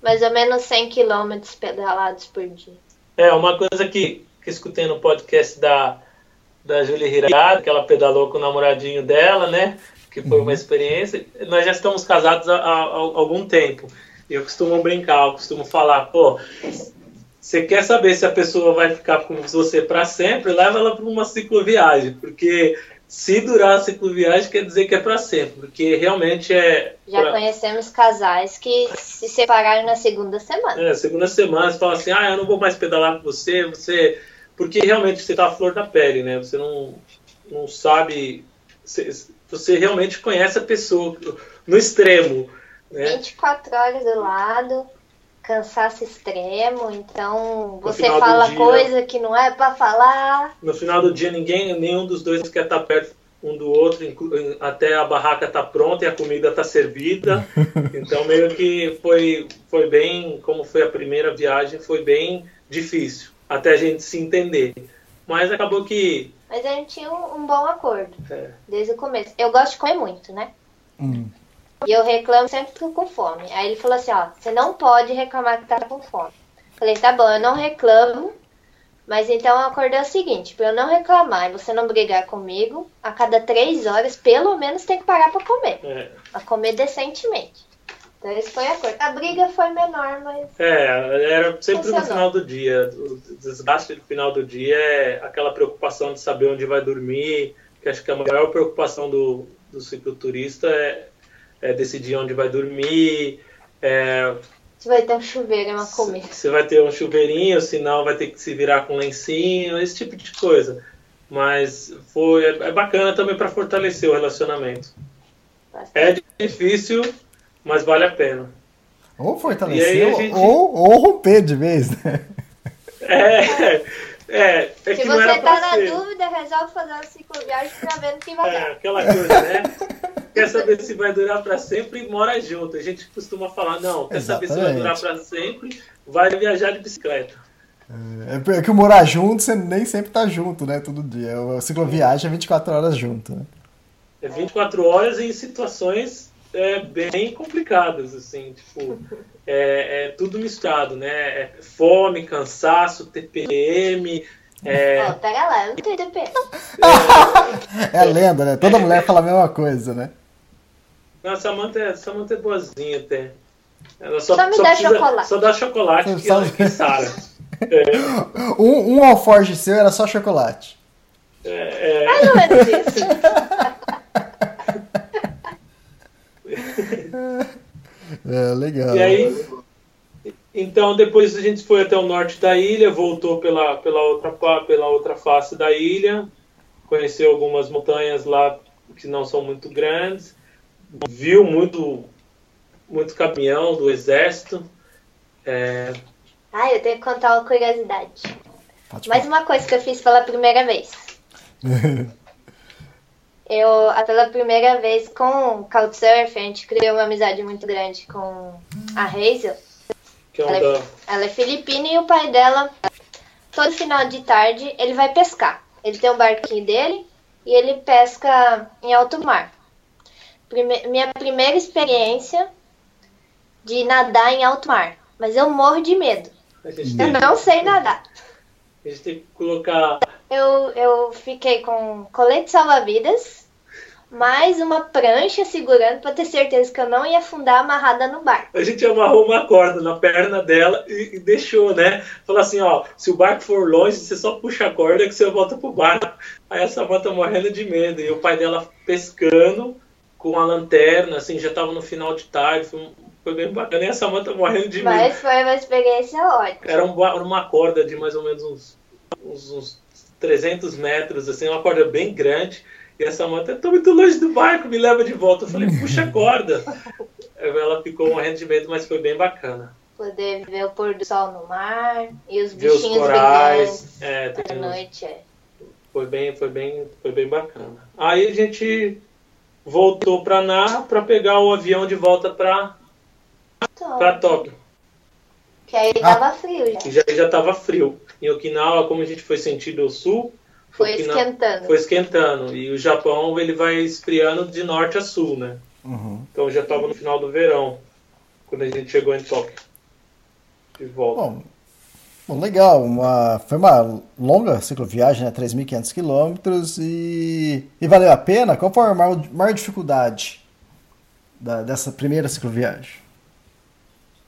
Mais ou menos 100 quilômetros pedalados por dia. É, uma coisa que, que escutei no podcast da, da Julia Hirata, que ela pedalou com o namoradinho dela, né? Que foi uma experiência. Nós já estamos casados há, há- há algum tempo. E eu costumo brincar, eu costumo falar, pô, você quer saber se a pessoa vai ficar com você para sempre, leva ela para uma cicloviagem, porque se durar a cicloviagem quer dizer que é para sempre, porque realmente é Já pra- conhecemos casais que se separaram na segunda semana. é, segunda semana você fala assim, ah, eu não vou mais pedalar com você, você. Porque realmente você tá à flor da pele, né? Você não, não sabe. Você, você realmente conhece a pessoa no extremo. Né? 24 horas do lado, cansaço extremo, então você fala dia- coisa que não é pra falar. No final do dia, ninguém, nenhum dos dois quer estar perto um do outro, até a barraca tá pronta e a comida tá servida. <laughs> Então, meio que foi, foi bem, como foi a primeira viagem, foi bem difícil, até a gente se entender. Mas acabou que. Mas a gente tinha um, um bom acordo é, desde o começo. Eu gosto de comer muito, né? Hum. E eu reclamo sempre que tô com fome. Aí ele falou assim, ó, você não pode reclamar que tá com fome. Falei, tá bom, eu não reclamo, mas então o acordo é o seguinte, pra eu não reclamar e você não brigar comigo, a cada três horas, pelo menos, tem que parar pra comer. é, A comer decentemente. Então esse foi o acordo. A briga foi menor, mas É, era sempre no final do dia. O desgaste do final do dia é aquela preocupação de saber onde vai dormir, que acho que a maior preocupação do, do cicloturista é, é decidir onde vai dormir, é, você vai ter um chuveiro uma comida. se vai ter um chuveirinho, se não vai ter que se virar com lencinho, esse tipo de coisa. Mas foi, é, é bacana também para fortalecer o relacionamento. É difícil, mas vale a pena. Ou fortalecer, gente- ou, ou romper de vez, né? É, é, é Se que não era você tá na ser. dúvida, resolve fazer uma cicloviagem pra ver no que vai É, dar. aquela coisa, né? <laughs> quer saber se vai durar para sempre, mora junto. A gente costuma falar, não, quer saber se vai Exatamente. durar para sempre, vai viajar de bicicleta. É porque o morar junto, você nem sempre tá junto, né? Todo dia. A cicloviagem é 24 horas junto, né? É 24 horas em situações é, bem complicadas, assim, tipo, é, é tudo misturado, né? É fome, cansaço, TPM, é, Ó, pera lá, eu não tenho TP. É a lenda, né? Toda mulher fala a mesma coisa, né? Não, a Samanta é, Samantha é boazinha até. Ela só, Só me dá precisa- chocolate. Só dá chocolate que, Só- ela, que sara. <laughs> É, Um, um alforge seu era só chocolate. é, é, Mais ou menos isso. É, legal. E aí, então depois a gente foi até o norte da ilha, voltou pela, pela, outra, pela outra face da ilha, conheceu algumas montanhas lá que não são muito grandes, viu muito, muito caminhão do exército. É, Ah, eu tenho que contar uma curiosidade. Pode Mais uma coisa que eu fiz pela primeira vez. <laughs> Eu, pela primeira vez com o Couchsurf, a gente criou uma amizade muito grande com a Hazel. é Ela é, ela é filipina e o pai dela, todo final de tarde, ele vai pescar. Ele tem um barquinho dele e ele pesca em alto mar. Prime- minha primeira experiência de nadar em alto mar. Mas eu morro de medo. Eu não sei nadar. a gente tem que colocar. Eu, eu fiquei com colete salva-vidas, mais uma prancha segurando pra ter certeza que eu não ia afundar amarrada no barco. A gente amarrou uma corda na perna dela e, e deixou, né? Falou assim, ó, se o barco for longe, você só puxa a corda que você volta pro barco. Aí a Samanta morrendo de medo. E o pai dela pescando com a lanterna, assim, já tava no final de tarde. Foi, foi bem bacana. E a Samanta morrendo de medo. Mas foi uma experiência ótima. Era um ba- uma corda de mais ou menos uns, uns, uns 300 metros, assim, uma corda bem grande. E a Samanta, tô muito longe do barco, me leva de volta. Eu falei, puxa a <laughs> corda. Ela ficou morrendo de medo, mas foi bem bacana. Poder ver o pôr do sol no mar e os Ver os bichinhos corais. brilhantes É, à noite. É. foi, bem, foi, bem, foi bem bacana. Aí a gente voltou para Ná para pegar o avião de volta para Então, Tóquio. que aí tava frio já. E já já estava frio. Em Okinawa, como a gente foi sentido o sul, Foi Okinawa- esquentando. Foi esquentando. E o Japão ele vai esfriando de norte a sul, né? Uhum. Então já estava no final do verão, quando a gente chegou em Tóquio. De volta. Bom, Bom, legal. Uma, foi uma longa cicloviagem, né? 3.500 quilômetros e, e valeu a pena? Qual foi a maior, maior dificuldade da, dessa primeira cicloviagem?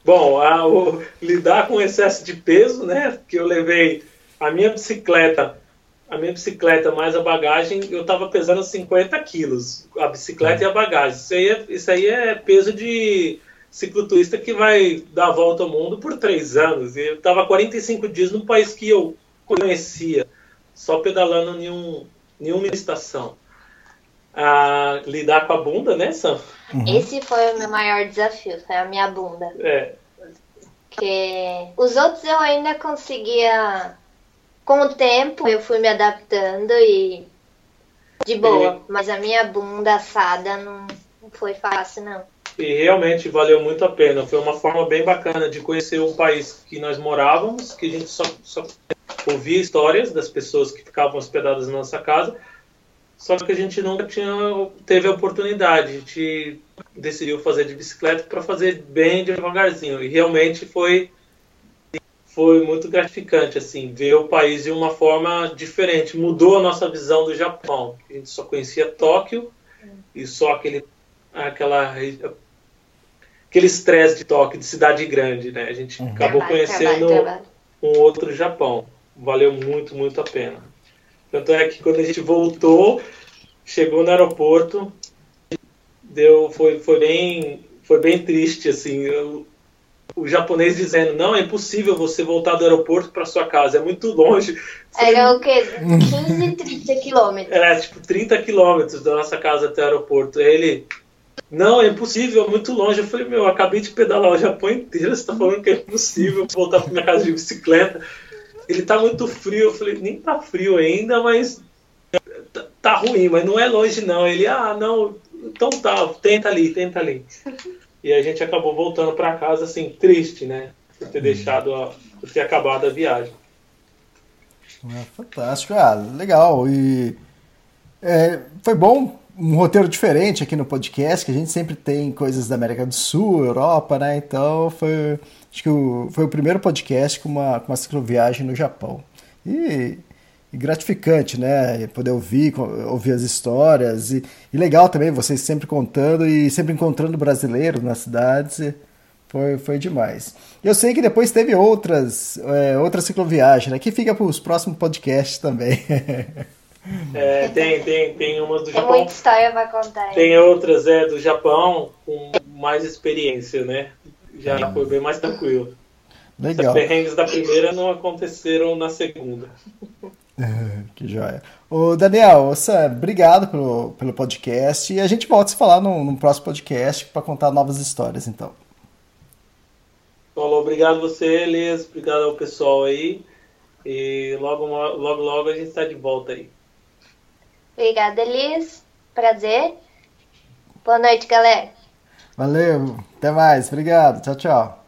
Bom, lidar com excesso de peso, né? Que eu levei a minha bicicleta, a minha bicicleta mais a bagagem, eu estava pesando 50 quilos, a bicicleta e a bagagem. Isso aí é, isso aí é peso de cicloturista que vai dar a volta ao mundo por três anos. E eu estava 45 dias num país que eu conhecia, só pedalando em, um, em uma estação. A lidar com a bunda, né, Sam? Uhum. Esse foi o meu maior desafio, foi a minha bunda. É. Porque os outros eu ainda conseguia. Com o tempo eu fui me adaptando e. De boa. É. Mas a minha bunda assada não, não foi fácil, não e realmente valeu muito a pena. Foi uma forma bem bacana de conhecer o país que nós morávamos, que a gente só, só ouvia histórias das pessoas que ficavam hospedadas na nossa casa, só que a gente nunca tinha teve a oportunidade. A gente decidiu fazer de bicicleta para fazer bem devagarzinho e realmente foi foi muito gratificante assim ver o país de uma forma diferente. Mudou a nossa visão do Japão. A gente só conhecia Tóquio e só aquele aquela aquele estresse de toque de cidade grande, né? A gente uhum. acabou trabalho, conhecendo trabalho, trabalho. um outro Japão. Valeu muito, muito a pena. Tanto é que quando a gente voltou, chegou no aeroporto, deu, foi, foi bem, foi bem triste assim. Eu, o japonês dizendo não é impossível você voltar do aeroporto para sua casa, é muito longe. <laughs> Era o quê? 15, 30 quilômetros. Era tipo 30 quilômetros da nossa casa até o aeroporto. Ele não, é impossível, é muito longe. Eu falei, meu, eu acabei de pedalar o Japão inteiro, você tá falando que é impossível voltar pra minha casa de bicicleta. Ele tá muito frio, eu falei, nem tá frio ainda, mas tá, tá ruim, mas não é longe não. Ele, ah, não, então tá, tenta ali, tenta ali. E a gente acabou voltando para casa, assim, triste, né? Por ter deixado, a, por ter acabado a viagem. É, fantástico, ah, legal. E é, foi bom um roteiro diferente aqui no podcast, que a gente sempre tem coisas da América do Sul, Europa, né? Então foi, acho que o, foi o primeiro podcast com uma, com uma cicloviagem no Japão. E, e gratificante, né? Poder ouvir, ouvir as histórias. E, e, legal também vocês sempre contando e sempre encontrando brasileiros nas cidades. Foi, foi demais. Eu sei que depois teve outras, é, outras cicloviagens, né? Que fica para os próximos podcasts também. <laughs> É, tem, tem, tem umas do tem Japão. Tem muita história pra contar. Tem outras é, do Japão com mais experiência, né? Já foi bem mais tranquilo. Legal. Os perrengues da primeira não aconteceram na segunda. <laughs> que joia. Ô, Daniel, Sam, obrigado pelo, pelo podcast e a gente volta a se falar no, no próximo podcast para contar novas histórias, então. Falou, obrigado você, Elias, obrigado ao pessoal aí e logo, logo, logo a gente está de volta aí. Obrigada, Elis. Prazer. Boa noite, galera. Valeu. Até mais. Obrigado. Tchau, tchau.